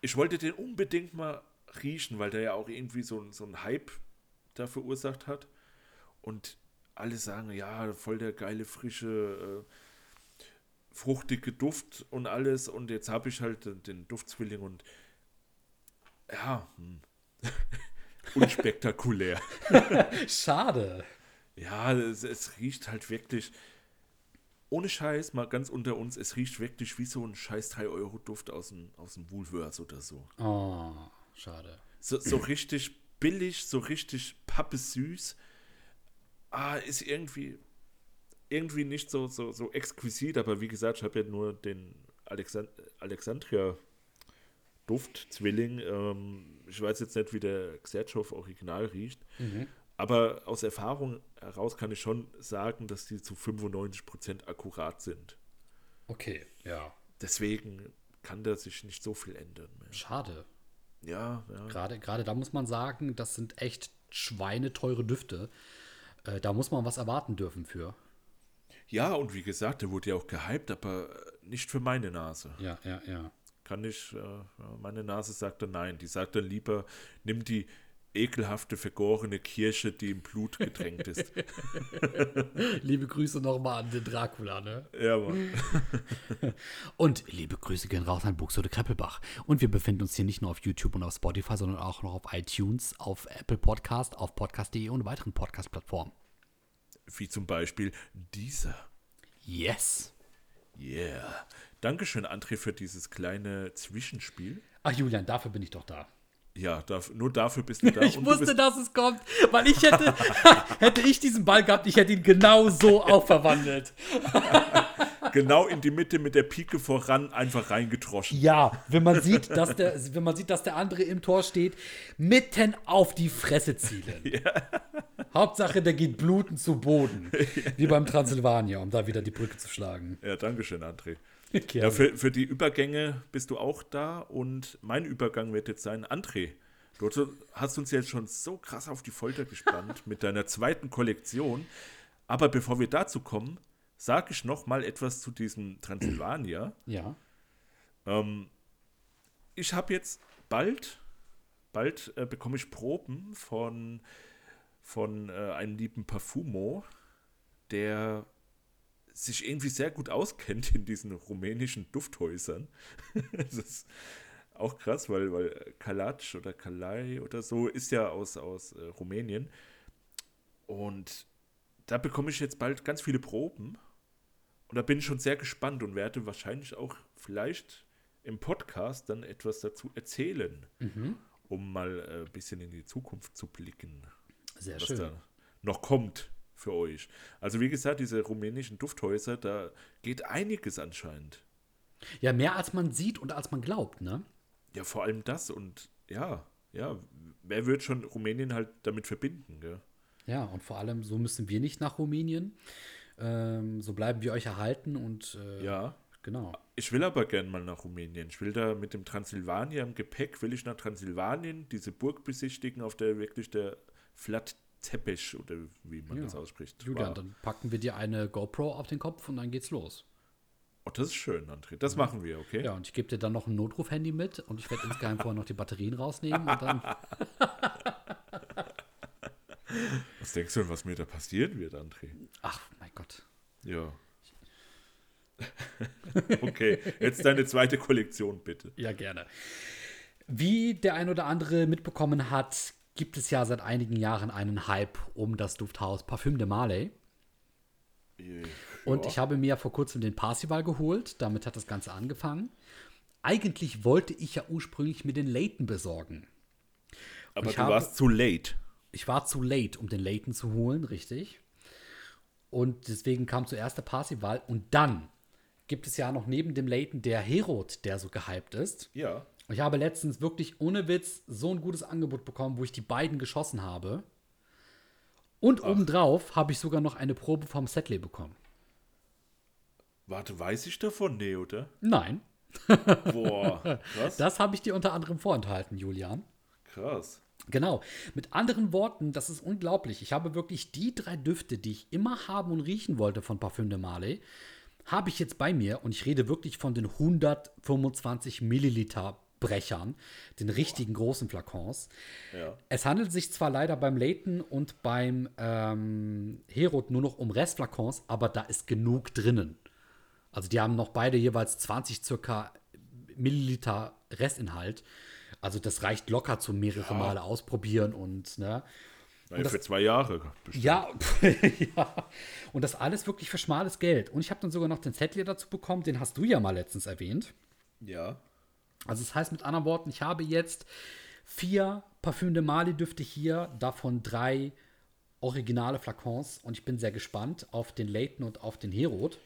Ich wollte den unbedingt mal riechen, weil der ja auch irgendwie so, so einen Hype da verursacht hat. Und alle sagen, ja, voll der geile, frische, äh, fruchtige Duft und alles. Und jetzt habe ich halt den, den Duftzwilling und ja, hm. unspektakulär. Schade. Ja, es, es riecht halt wirklich, ohne Scheiß, mal ganz unter uns, es riecht wirklich wie so ein scheiß 3-Euro-Duft aus dem, aus dem Woolworths oder so. Oh, schade. So, so richtig billig, so richtig pappesüß. Ah, ist irgendwie, irgendwie nicht so, so, so exquisit, aber wie gesagt, ich habe ja nur den Alexand Alexandria Duftzwilling. Ähm, ich weiß jetzt nicht, wie der Xertschow Original riecht. Aber aus Erfahrung heraus kann ich schon sagen, dass die zu 95% akkurat sind. Okay, ja. Deswegen kann da sich nicht so viel ändern. Mehr. Schade. Ja, ja. Gerade, gerade da muss man sagen, das sind echt schweineteure Düfte. Äh, da muss man was erwarten dürfen für. Ja, und wie gesagt, der wurde ja auch gehypt, aber nicht für meine Nase. Ja, ja, ja. Kann ich, äh, meine Nase sagt dann nein. Die sagt dann lieber, nimm die ekelhafte, vergorene Kirsche, die im Blut getränkt ist. Liebe Grüße nochmal an den Dracula, ne? ja, Mann. Und liebe Grüße gehen raus an Buxtehude Kreppelbach. Und wir befinden uns hier nicht nur auf YouTube und auf Spotify, sondern auch noch auf iTunes, auf Apple Podcast, auf podcast.de und weiteren Podcast-Plattformen. Wie zum Beispiel dieser. Yes. Yeah. Dankeschön, André, für dieses kleine Zwischenspiel. Ach Julian, dafür bin ich doch da. Ja, darf, nur dafür bist du da. Ich wusste, bist, dass es kommt, weil ich hätte, hätte ich diesen Ball gehabt, ich hätte ihn genau so auch verwandelt. genau in die Mitte mit der Pike voran einfach reingetroschen. Ja, wenn man sieht, dass der, wenn man sieht, dass der andere im Tor steht, mitten auf die Fresse zielen. Hauptsache, der geht blutend zu Boden. Wie beim Transsilvania, um da wieder die Brücke zu schlagen. Ja, Dankeschön, André. Ja, für, für die Übergänge bist du auch da und mein Übergang wird jetzt sein, André. Du hast uns jetzt schon so krass auf die Folter gespannt mit deiner zweiten Kollektion. Aber bevor wir dazu kommen, sage ich noch mal etwas zu diesem Transsilvania. ja. Ähm, ich habe jetzt bald, bald äh, bekomme ich Proben von, von äh, einem lieben Parfumo, der sich irgendwie sehr gut auskennt in diesen rumänischen Dufthäusern. das ist auch krass, weil, weil Kalac oder Kalai oder so ist ja aus, aus äh, Rumänien. Und da bekomme ich jetzt bald ganz viele Proben. Und da bin ich schon sehr gespannt und werde wahrscheinlich auch vielleicht im Podcast dann etwas dazu erzählen, um mal äh, ein bisschen in die Zukunft zu blicken, Sehr was schön. da noch kommt für euch. Also wie gesagt, diese rumänischen Dufthäuser, da geht einiges anscheinend. Ja, mehr als man sieht und als man glaubt, ne? Ja, vor allem das und ja, ja, wer wird schon Rumänien halt damit verbinden, gell? Ja, und vor allem, so müssen wir nicht nach Rumänien. Ähm, so bleiben wir euch erhalten und äh, Ja. genau. Ich will aber gern mal nach Rumänien. Ich will da mit dem Transsilvanier im Gepäck, will ich nach Transsilvanien, diese Burg besichtigen, auf der wirklich der Flat Teppich oder wie man Ja. das ausspricht. Julian, war. dann packen wir dir eine GoPro auf den Kopf und dann geht's los. Oh, das ist schön, André. Das machen wir, okay? Ja, und ich gebe dir dann noch ein Notruf-Handy mit und ich werde insgeheim vorher noch die Batterien rausnehmen und dann. Was denkst du denn, was mir da passieren wird, André? Ach, mein Gott. Ja. okay, jetzt deine zweite Kollektion, bitte. Ja, gerne. Wie der ein oder andere mitbekommen hat, gibt es ja seit einigen Jahren einen Hype um das Dufthaus Parfüm de Marley. Und Ja. ich habe mir vor kurzem den Parsival geholt. Damit hat das Ganze angefangen. Eigentlich wollte ich ja ursprünglich mir den Leighton besorgen. Aber ich du habe- warst zu late. Ich war zu late, um den Leighton zu holen, richtig. Und deswegen kam zuerst der Parsival. Und dann gibt es ja noch neben dem Leighton der Herod, der so gehypt ist. Ja. Ich habe letztens wirklich ohne Witz so ein gutes Angebot bekommen, wo ich die beiden geschossen habe. Und obendrauf habe ich sogar noch eine Probe vom Setley bekommen. Warte, weiß ich davon? Nee, oder? Nein, Boah, krass. das habe ich dir unter anderem vorenthalten, Julian. Krass. Genau. Mit anderen Worten, das ist unglaublich. Ich habe wirklich die drei Düfte, die ich immer haben und riechen wollte von Parfüm de Marley, habe ich jetzt bei mir und ich rede wirklich von den 125 Milliliter Brechern, den richtigen großen Flakons. Ja. Es handelt sich zwar leider beim Leighton und beim ähm, Herod nur noch um Restflakons, aber da ist genug drinnen. Also die haben noch beide jeweils 20 circa Milliliter Restinhalt. Also das reicht locker zum mehrere Male ausprobieren und ne. Naja, das- für zwei Jahre. bestimmt. Ja, ja. Und das alles wirklich für schmales Geld. Und ich habe dann sogar noch den Zettel dazu bekommen, den hast du ja mal letztens erwähnt. Ja. Also das heißt mit anderen Worten, ich habe jetzt vier Parfüm de Mali Düfte hier, davon drei originale Flakons und ich bin sehr gespannt auf den Leighton und auf den Herod.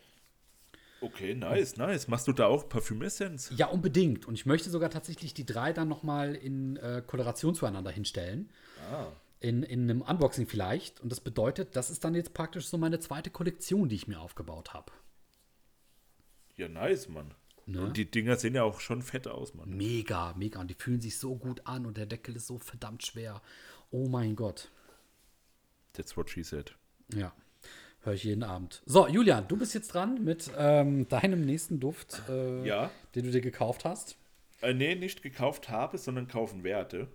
Okay, nice, nice. Machst du da auch Parfümessenz? Ja, unbedingt. Und ich möchte sogar tatsächlich die drei dann nochmal in äh, Koloration zueinander hinstellen. In, in einem Unboxing vielleicht. Und das bedeutet, das ist dann jetzt praktisch so meine zweite Kollektion, die ich mir aufgebaut habe. Ja, nice, Mann. Ne? Und die Dinger sehen ja auch schon fett aus, Mann. Mega, mega. Und die fühlen sich so gut an und der Deckel ist so verdammt schwer. Oh mein Gott. That's what she said. Ja, höre ich jeden Abend. So, Julian, du bist jetzt dran mit ähm, deinem nächsten Duft, äh, Ja. den du dir gekauft hast. Äh, nee, nicht gekauft habe, sondern kaufen werde.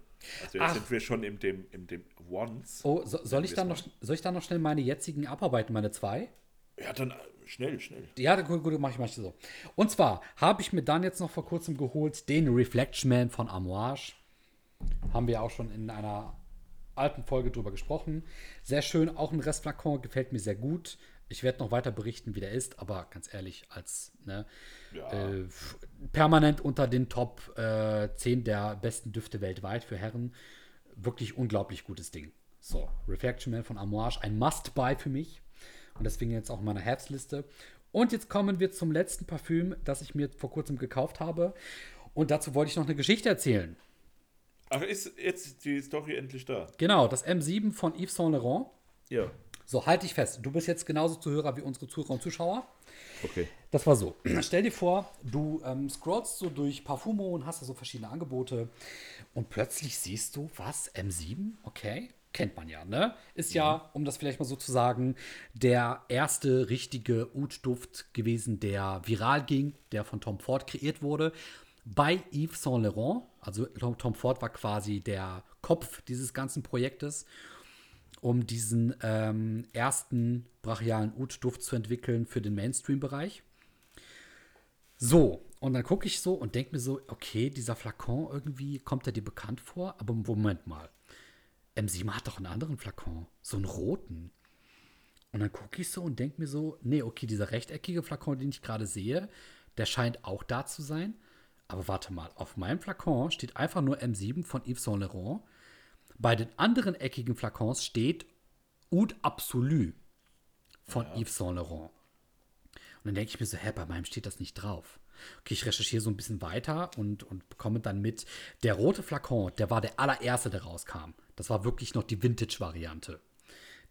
Also jetzt Ach. sind wir schon im dem, im dem Once. Oh, so, soll, ich dann noch, soll ich dann noch schnell meine jetzigen abarbeiten, meine zwei? Ja, dann äh, schnell, schnell. Ja, gut, gut mach ich, ich so. Und zwar habe ich mir dann jetzt noch vor kurzem geholt den Reflection Man von Amouage. Haben wir auch schon in einer alten Folge drüber gesprochen. Sehr schön, auch ein Restflakon, gefällt mir sehr gut. Ich werde noch weiter berichten, wie der ist, aber ganz ehrlich, als ne, Ja. äh, permanent unter den Top äh, 10 der besten Düfte weltweit für Herren. Wirklich unglaublich gutes Ding. So, Reflection Man von Amouage, ein Must-Buy für mich. Und deswegen jetzt auch in meiner Herbstliste. Und jetzt kommen wir zum letzten Parfüm, das ich mir vor kurzem gekauft habe. Und dazu wollte ich noch eine Geschichte erzählen. Ach, ist jetzt die Story endlich da? Genau, das M7 von Yves Saint Laurent. Ja. So, halt dich fest. Du bist jetzt genauso Zuhörer wie unsere Zuhörer und Zuschauer. Okay. Das war so. Stell dir vor, du ähm, scrollst so durch Parfumo und hast da so verschiedene Angebote und plötzlich siehst du, was? M7? Okay. Kennt man ja, ne? Ist ja, um das vielleicht mal so zu sagen, der erste richtige Oud-Duft gewesen, der viral ging, der von Tom Ford kreiert wurde. Bei Yves Saint Laurent, also Tom, Tom Ford war quasi der Kopf dieses ganzen Projektes um diesen ähm, ersten brachialen Oud-Duft zu entwickeln für den Mainstream-Bereich. So, und dann gucke ich so und denke mir so, okay, dieser Flakon irgendwie kommt er dir bekannt vor, aber Moment mal. M7 hat doch einen anderen Flakon, so einen roten. Und dann gucke ich so und denke mir so, nee, okay, dieser rechteckige Flakon, den ich gerade sehe, der scheint auch da zu sein. Aber warte mal, auf meinem Flakon steht einfach nur M7 von Yves Saint Laurent. Bei den anderen eckigen Flakons steht Oud Absolu von Yves Saint Laurent. Und Und dann denke ich mir so, hä, bei meinem steht das nicht drauf. Okay, ich recherchiere so ein bisschen weiter und, und bekomme dann mit, der rote Flakon, der war der allererste, der rauskam. Das war wirklich noch die Vintage-Variante.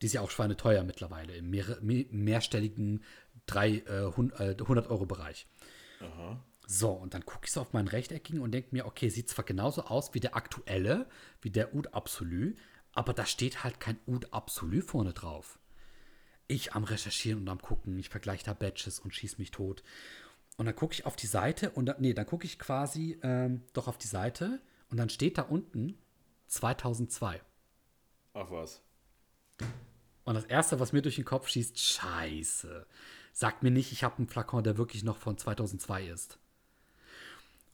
Die ist ja auch schweineteuer mittlerweile, im mehr, mehr, mehrstelligen drei, äh, 100-Euro-Bereich. So, und dann gucke ich so auf meinen rechteckigen und denke mir, okay, sieht zwar genauso aus wie der aktuelle, wie der Oud Absolu, aber da steht halt kein Oud Absolu vorne drauf. Ich am Recherchieren und am Gucken, ich vergleiche da Badges und schieß mich tot. Und dann gucke ich auf die Seite und dann, nee, dann gucke ich quasi ähm, doch auf die Seite und dann steht da unten 2002. Ach was. Und das Erste, was mir durch den Kopf schießt, scheiße. Sagt mir nicht, ich habe einen Flakon, der wirklich noch von 2002 ist.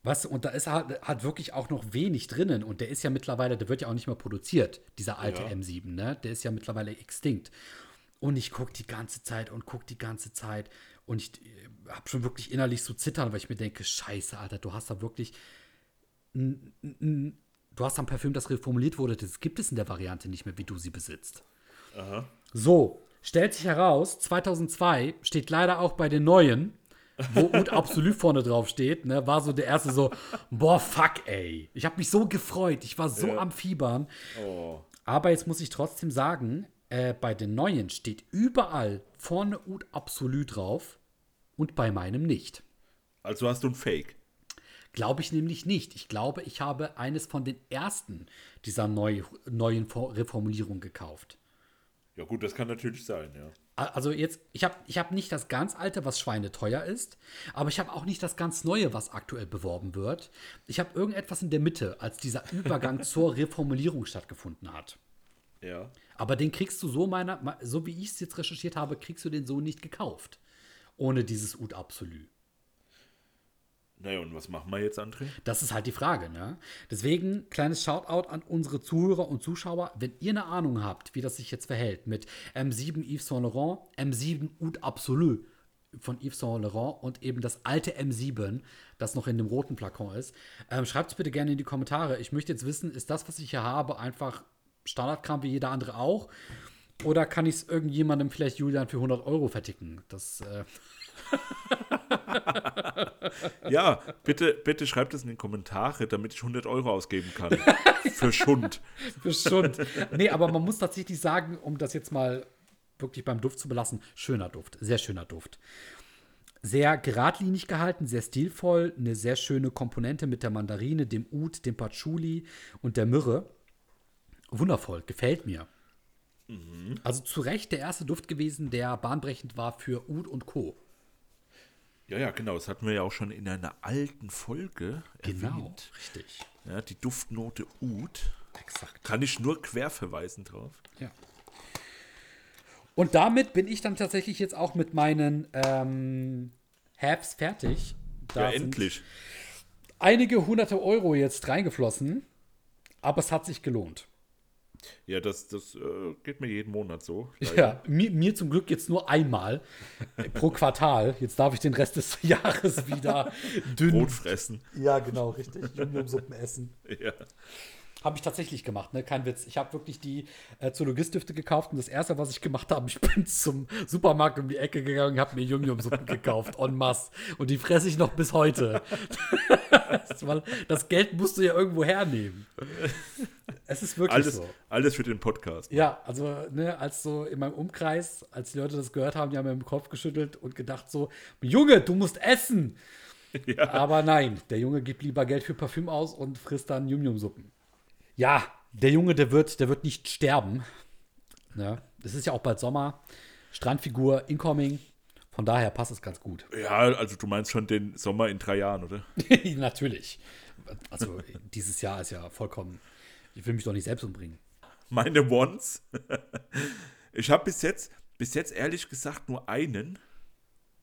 Was, und da ist halt, hat wirklich auch noch wenig drinnen. Und der ist ja mittlerweile, der wird ja auch nicht mehr produziert, dieser alte Ja. M7, ne? Der ist ja mittlerweile extinkt. Und ich gucke die ganze Zeit und gucke die ganze Zeit. Und ich habe schon wirklich innerlich so zittern, weil ich mir denke, scheiße, Alter, du hast da wirklich n- n- du hast ein Parfüm, das reformuliert wurde, das gibt es in der Variante nicht mehr, wie du sie besitzt. So, stellt sich heraus, 2002 steht leider auch bei den neuen, wo Oud Absolut vorne drauf steht, ne, war so der erste so, boah, fuck, ey. Ich habe mich so gefreut, ich war so Ja. am Fiebern. Oh. Aber jetzt muss ich trotzdem sagen, äh, bei den neuen steht überall vorne Oud Absolut drauf und bei meinem nicht. Also hast du ein Fake. Glaube ich nämlich nicht. Ich glaube, ich habe eines von den ersten dieser neu, neuen Reformulierungen gekauft. Ja gut, das kann natürlich sein, ja. Also jetzt, ich habe ich hab nicht das ganz alte, was schweineteuer ist, aber ich habe auch nicht das ganz neue, was aktuell beworben wird. Ich habe irgendetwas in der Mitte, als dieser Übergang zur Reformulierung stattgefunden hat. Ja. Aber den kriegst du so meiner, so wie ich es jetzt recherchiert habe, kriegst du den so nicht gekauft. Ohne dieses Ud Absolu. Naja, und was machen wir jetzt, André? Das ist halt die Frage, ne? Deswegen, kleines Shoutout an unsere Zuhörer und Zuschauer. Wenn ihr eine Ahnung habt, wie das sich jetzt verhält mit M7 Yves Saint Laurent, M7 Oud Absolu von Yves Saint Laurent und eben das alte M7, das noch in dem roten Flakon ist, ähm, schreibt es bitte gerne in die Kommentare. Ich möchte jetzt wissen, ist das, was ich hier habe, einfach Standardkram wie jeder andere auch? Oder kann ich es irgendjemandem, vielleicht Julian, für 100 Euro verticken? Das, äh, Ja, bitte, bitte schreibt es in die Kommentare, damit ich 100 Euro ausgeben kann. Für Schund. Bestimmt. nee, aber man muss tatsächlich sagen, um das jetzt mal wirklich beim Duft zu belassen, schöner Duft, sehr schöner Duft. Sehr geradlinig gehalten, sehr stilvoll, eine sehr schöne Komponente mit der Mandarine, dem Oud, dem Patchouli und der Myrrhe. Wundervoll, gefällt mir. Also zu Recht der erste Duft gewesen, der bahnbrechend war für Oud und Co. Ja, ja, genau. Das hatten wir ja auch schon in einer alten Folge Genau, erwähnt. richtig. Ja, die Duftnote Oud. Exakt. Kann ich nur quer verweisen drauf. Ja. Und damit bin ich dann tatsächlich jetzt auch mit meinen ähm, Habs fertig. Da ja, sind endlich. einige hunderte Euro jetzt reingeflossen, aber es hat sich gelohnt. Ja, das, das äh, geht mir jeden Monat so. Ja, mir, mir zum Glück jetzt nur einmal äh, pro Quartal. Jetzt darf ich den Rest des Jahres wieder dünn. Brot fressen. Ja, genau, richtig. Jungiumsuppen essen. Ja. Habe ich tatsächlich gemacht, ne? Kein Witz. Ich habe wirklich die äh, Zoologistifte gekauft und das erste, was ich gemacht habe, ich bin zum Supermarkt um die Ecke gegangen und habe mir Jungiumsuppen gekauft, en masse. Und die fresse ich noch bis heute. das, Geld musst du ja irgendwo hernehmen. Es ist wirklich Alles, so. alles für den Podcast. Ja, also, ne, als so in meinem Umkreis, als die Leute das gehört haben, die haben mir im Kopf geschüttelt und gedacht so, Junge, du musst essen. Aber nein, der Junge gibt lieber Geld für Parfüm aus und frisst dann Yum-Yum-Suppen. Ja, der Junge, der wird, der wird nicht sterben. Ne? Es ist ja auch bald Sommer. Strandfigur incoming. Von daher passt es ganz gut. Ja, also du meinst schon den Sommer in drei Jahren, oder? Natürlich. Also dieses Jahr ist ja vollkommen. Ich will mich doch nicht selbst umbringen. Meine Ones. Ich habe bis jetzt, bis jetzt ehrlich gesagt nur einen,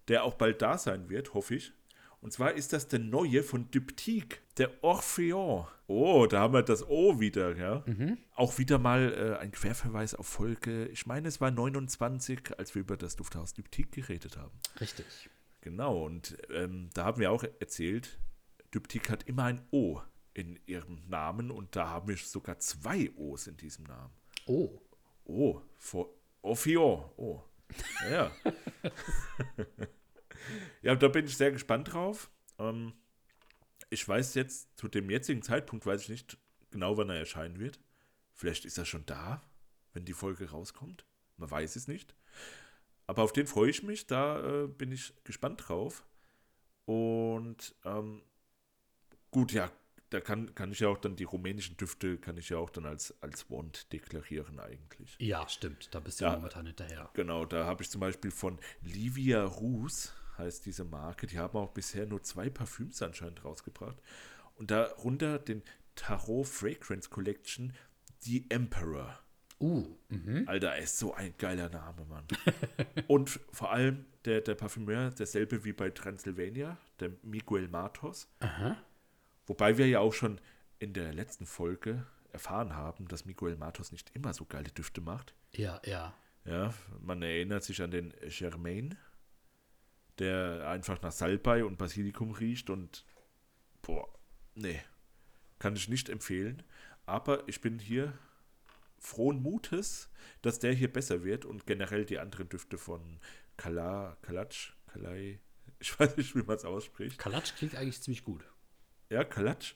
der auch bald da sein wird, hoffe ich. Und zwar ist das der neue von Diptyque, der Orpheon. Oh, da haben wir das O wieder, ja. Auch wieder mal äh, ein Querverweis auf Folge, ich meine, es war 29, als wir über das Dufthaus Diptyque geredet haben. Richtig. Genau, und ähm, da haben wir auch erzählt, Diptyque hat immer ein O in ihrem Namen und da haben wir sogar zwei O's in diesem Namen. Oh. Oh, vor Orpheon. Oh. Ja. ja. Da bin ich sehr gespannt drauf. Ähm, ich weiß jetzt, zu dem jetzigen Zeitpunkt weiß ich nicht genau, wann er erscheinen wird. Vielleicht ist er schon da, wenn die Folge rauskommt. Man weiß es nicht. Aber auf den freue ich mich, da äh, bin ich gespannt drauf. Und ähm, gut, ja, da kann, kann ich ja auch dann die rumänischen Düfte, kann ich ja auch dann als, als Wand deklarieren eigentlich. Ja, stimmt. Da bist du Ja. momentan hinterher. Genau, da habe ich zum Beispiel von Livia Rus, heißt diese Marke, die haben auch bisher nur zwei Parfüms anscheinend rausgebracht. Und darunter den Tarot Fragrance Collection, The Emperor. Uh, mhm. Alter, er ist so ein geiler Name, Mann. Und vor allem der, der Parfümeur, derselbe wie bei Transylvania, der Miguel Matos. Aha. Wobei wir ja auch schon in der letzten Folge erfahren haben, dass Miguel Matos nicht immer so geile Düfte macht. Ja, ja. Ja, man erinnert sich an den Germain, der einfach nach Salbei und Basilikum riecht und boah, nee, kann ich nicht empfehlen. Aber ich bin hier frohen Mutes, dass der hier besser wird und generell die anderen Düfte von Kala, Kalatsch, Kalai, ich weiß nicht, wie man es ausspricht. Kalatsch klingt eigentlich ziemlich gut. Ja, Kalatsch.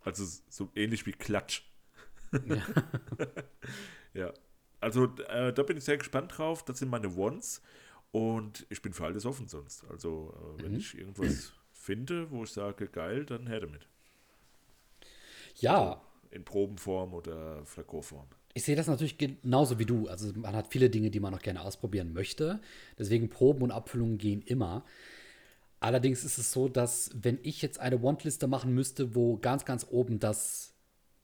Also so ähnlich wie Klatsch. Ja. Ja, also äh, da bin ich sehr gespannt drauf. Das sind meine Wants und ich bin für alles offen sonst. Also äh, wenn ich irgendwas finde, wo ich sage, geil, dann her damit. Ja, In Probenform oder Flakonform. ich sehe das natürlich genauso wie du. Also man hat viele Dinge, die man noch gerne ausprobieren möchte. Deswegen Proben und Abfüllungen gehen immer. Allerdings ist es so, dass wenn ich jetzt eine Wantliste machen müsste, wo ganz, ganz oben das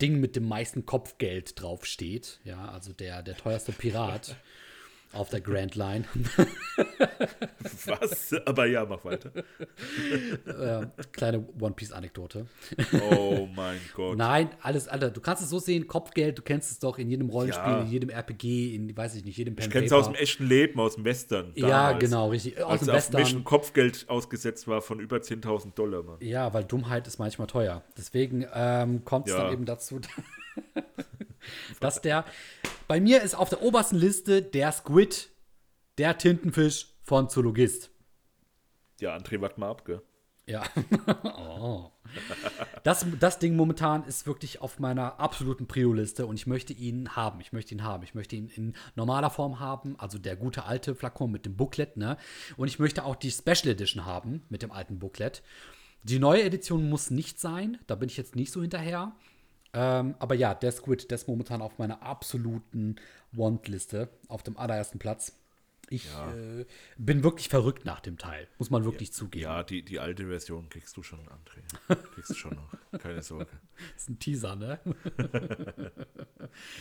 Ding mit dem meisten Kopfgeld draufsteht, ja, also der, der teuerste Pirat auf der Grand Line, Was? Aber ja, mach weiter. äh, kleine One-Piece-Anekdote. Oh mein Gott. Nein, alles, Alter, du kannst es so sehen, Kopfgeld, du kennst es doch in jedem Rollenspiel, Ja. in jedem RPG, in, weiß ich nicht, jedem Pen ich kenne es aus dem echten Leben, aus dem Western. Ja, damals, genau, richtig. Aus Als dem auf Western. ein Kopfgeld ausgesetzt war von über 10.000 Dollar, Mann. Ja, weil Dummheit ist manchmal teuer. Deswegen ähm, kommt es Ja. dann eben dazu, dass der. Bei mir ist auf der obersten Liste der Squid, der Tintenfisch von Zoologist. Ja, André, wart mal ab, gell? Ja. oh. das, das Ding momentan ist wirklich auf meiner absoluten Prio-Liste und ich möchte ihn haben. Ich möchte ihn haben. Ich möchte ihn in normaler Form haben, also der gute alte Flakon mit dem Booklet, ne? Und ich möchte auch die Special Edition haben mit dem alten Booklet. Die neue Edition muss nicht sein, da bin ich jetzt nicht so hinterher. Ähm, aber ja, der Squid, der ist momentan auf meiner absoluten Want-Liste, auf dem allerersten Platz. Ich äh, bin wirklich verrückt nach dem Teil, muss man wirklich zugeben. Ja, die, die alte Version kriegst du schon, André. Kriegst du schon noch. Keine Sorge. Das ist ein Teaser, ne?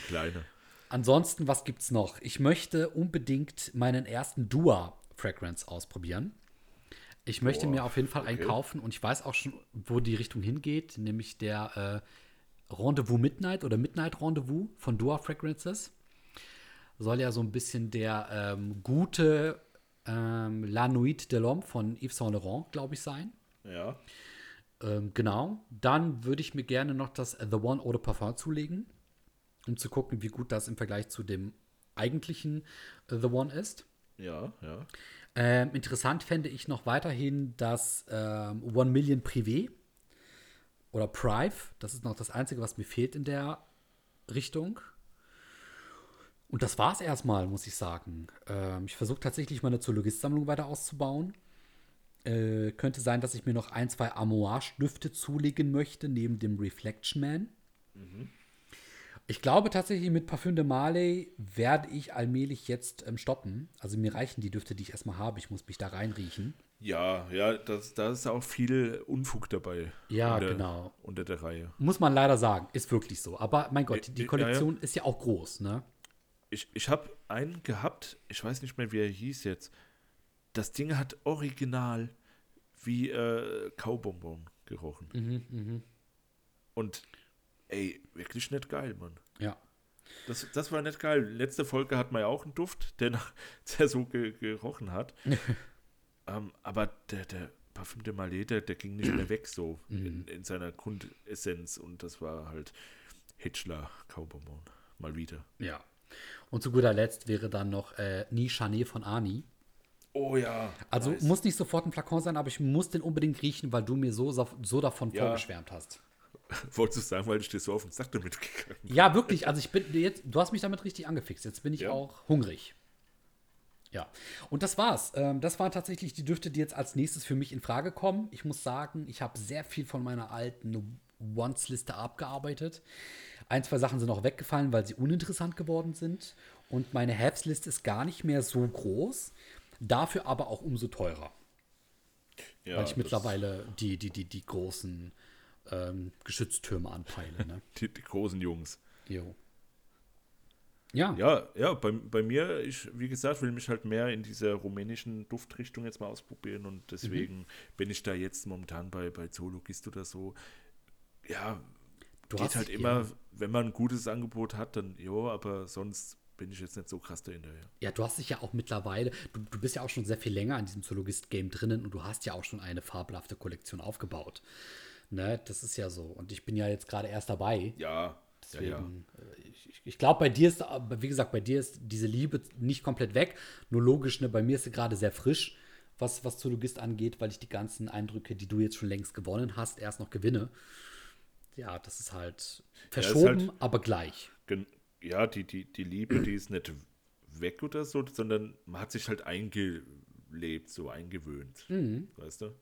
Kleine. Ansonsten, was gibt's noch? Ich möchte unbedingt meinen ersten Dua Fragrance ausprobieren. Ich möchte Boah, mir auf jeden Fall einen okay. kaufen und ich weiß auch schon, wo die Richtung hingeht, nämlich der äh, Rendezvous Midnight oder Midnight Rendezvous von Dua Fragrances. Soll ja so ein bisschen der ähm, gute ähm, La Nuit de l'Homme von Yves Saint Laurent, glaube ich, sein. Ja. Ähm, genau. Dann würde ich mir gerne noch das The One Eau de Parfum zulegen, um zu gucken, wie gut das im Vergleich zu dem eigentlichen äh, The One ist. Ja, ja. Ähm, interessant fände ich noch weiterhin das ähm, One Million Privé oder Prive. Das ist noch das Einzige, was mir fehlt in der Richtung. Und das war es erstmal, muss ich sagen. Ähm, ich versuche tatsächlich meine Zoologist-Sammlung weiter auszubauen. Äh, könnte sein, dass ich mir noch ein, zwei Amouage-Düfte zulegen möchte, neben dem Reflection Man. Ich glaube tatsächlich, mit Parfum de Marley werde ich allmählich jetzt ähm, stoppen. Also mir reichen die Düfte, die ich erstmal habe. Ich muss mich da reinriechen. Ja, ja, das, da ist auch viel Unfug dabei. Ja, unter, genau. Unter der Reihe. Muss man leider sagen, ist wirklich so. Aber mein Gott, die, die Ja, ja. Kollektion ist ja auch groß, ne? Ich, ich habe einen gehabt, ich weiß nicht mehr, wie er hieß jetzt. Das Ding hat original wie äh, Kaubonbon gerochen. Mhm, Und ey, wirklich nicht geil, Mann. Ja. Das, das war nicht geil. Letzte Folge hat man ja auch einen Duft, der, nach, der so ge, gerochen hat. ähm, aber der, der Parfüm de Malé, der, der ging nicht mehr weg so in, in seiner Grundessenz. Und das war halt Hitchler Kaubonbon. Mal wieder. Ja. Und zu guter Letzt wäre dann noch äh, Ni Chanet von Ani. Oh ja. Also nice. muss nicht sofort ein Flakon sein, aber ich muss den unbedingt riechen, weil du mir so, so davon Ja. vorgeschwärmt hast. Wolltest du sagen, weil ich dir so auf den Sack damit gegangen Ja, wirklich. Also ich bin jetzt, du hast mich damit richtig angefixt. Jetzt bin ich Ja. auch hungrig. Ja. Und das war's. Ähm, das waren tatsächlich die Düfte, die jetzt als nächstes für mich in Frage kommen. Ich muss sagen, ich habe sehr viel von meiner alten Once-Liste abgearbeitet. Ein, zwei Sachen sind auch weggefallen, weil sie uninteressant geworden sind. Und meine Haves-Liste ist gar nicht mehr so groß, dafür aber auch umso teurer. Ja, weil ich mittlerweile die, die, die, die großen ähm, Geschütztürme anpeile. Ne? Die, die großen Jungs. Jo. Ja. Ja, ja, bei, bei mir, ich, wie gesagt, will mich halt mehr in dieser rumänischen Duftrichtung jetzt mal ausprobieren und deswegen Mhm. bin ich da jetzt momentan bei, bei Zoologist oder so. Ja, Du geht hast- halt ja. immer, wenn man ein gutes Angebot hat, dann jo, aber sonst bin ich jetzt nicht so krass dahinter. Ja. Ja, du hast dich ja auch mittlerweile, du, du bist ja auch schon sehr viel länger in diesem Zoologist-Game drinnen und du hast ja auch schon eine fabelhafte Kollektion aufgebaut. Ne, das ist ja so. Und ich bin ja jetzt gerade erst dabei. Ja, ja, ja. Deswegen, äh, ich, ich- glaube, bei dir ist, wie gesagt, bei dir ist diese Liebe nicht komplett weg. Nur logisch, ne, bei mir ist sie gerade sehr frisch, was, was Zoologist angeht, weil ich die ganzen Eindrücke, die du jetzt schon längst gewonnen hast, erst noch gewinne. Ja, das ist halt ist verschoben, halt- aber gleich. Ja, die, die, die Liebe, die ist nicht weg oder so, sondern man hat sich halt eingelebt, so eingewöhnt. Mhm. Weißt du?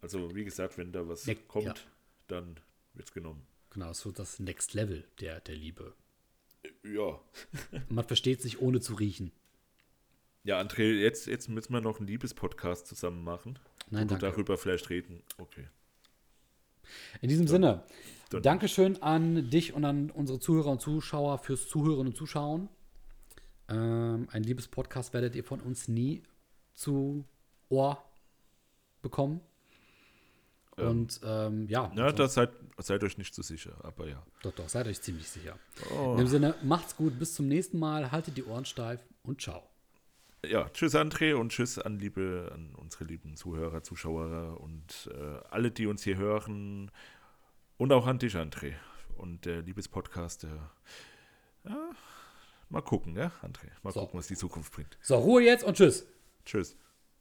Also, wie gesagt, wenn da was Ne- kommt, ja. dann wird's genommen. Genau, so das Next Level der, der Liebe. Ja. Man versteht sich ohne zu riechen. Ja, André, jetzt, jetzt müssen wir noch einen Liebespodcast zusammen machen. Nein, und danke. darüber vielleicht reden. Okay. In diesem Sinne, dann- Dankeschön an dich und an unsere Zuhörer und Zuschauer fürs Zuhören und Zuschauen. Ähm, ein liebes Podcast werdet ihr von uns nie zu Ohr bekommen. Und ähm, ja, Ja, da seid, seid euch nicht so sicher, aber ja. doch, doch, seid euch ziemlich sicher. Oh. In dem Sinne, macht's gut, bis zum nächsten Mal, haltet die Ohren steif und ciao. Ja, tschüss André und tschüss an liebe, an unsere lieben Zuhörer, Zuschauer und äh, alle, die uns hier hören. Und auch an dich, André. Und der Liebespodcast, der ja, mal gucken, ja, André. Mal So. gucken, was die Zukunft bringt. So, Ruhe jetzt und tschüss. Tschüss.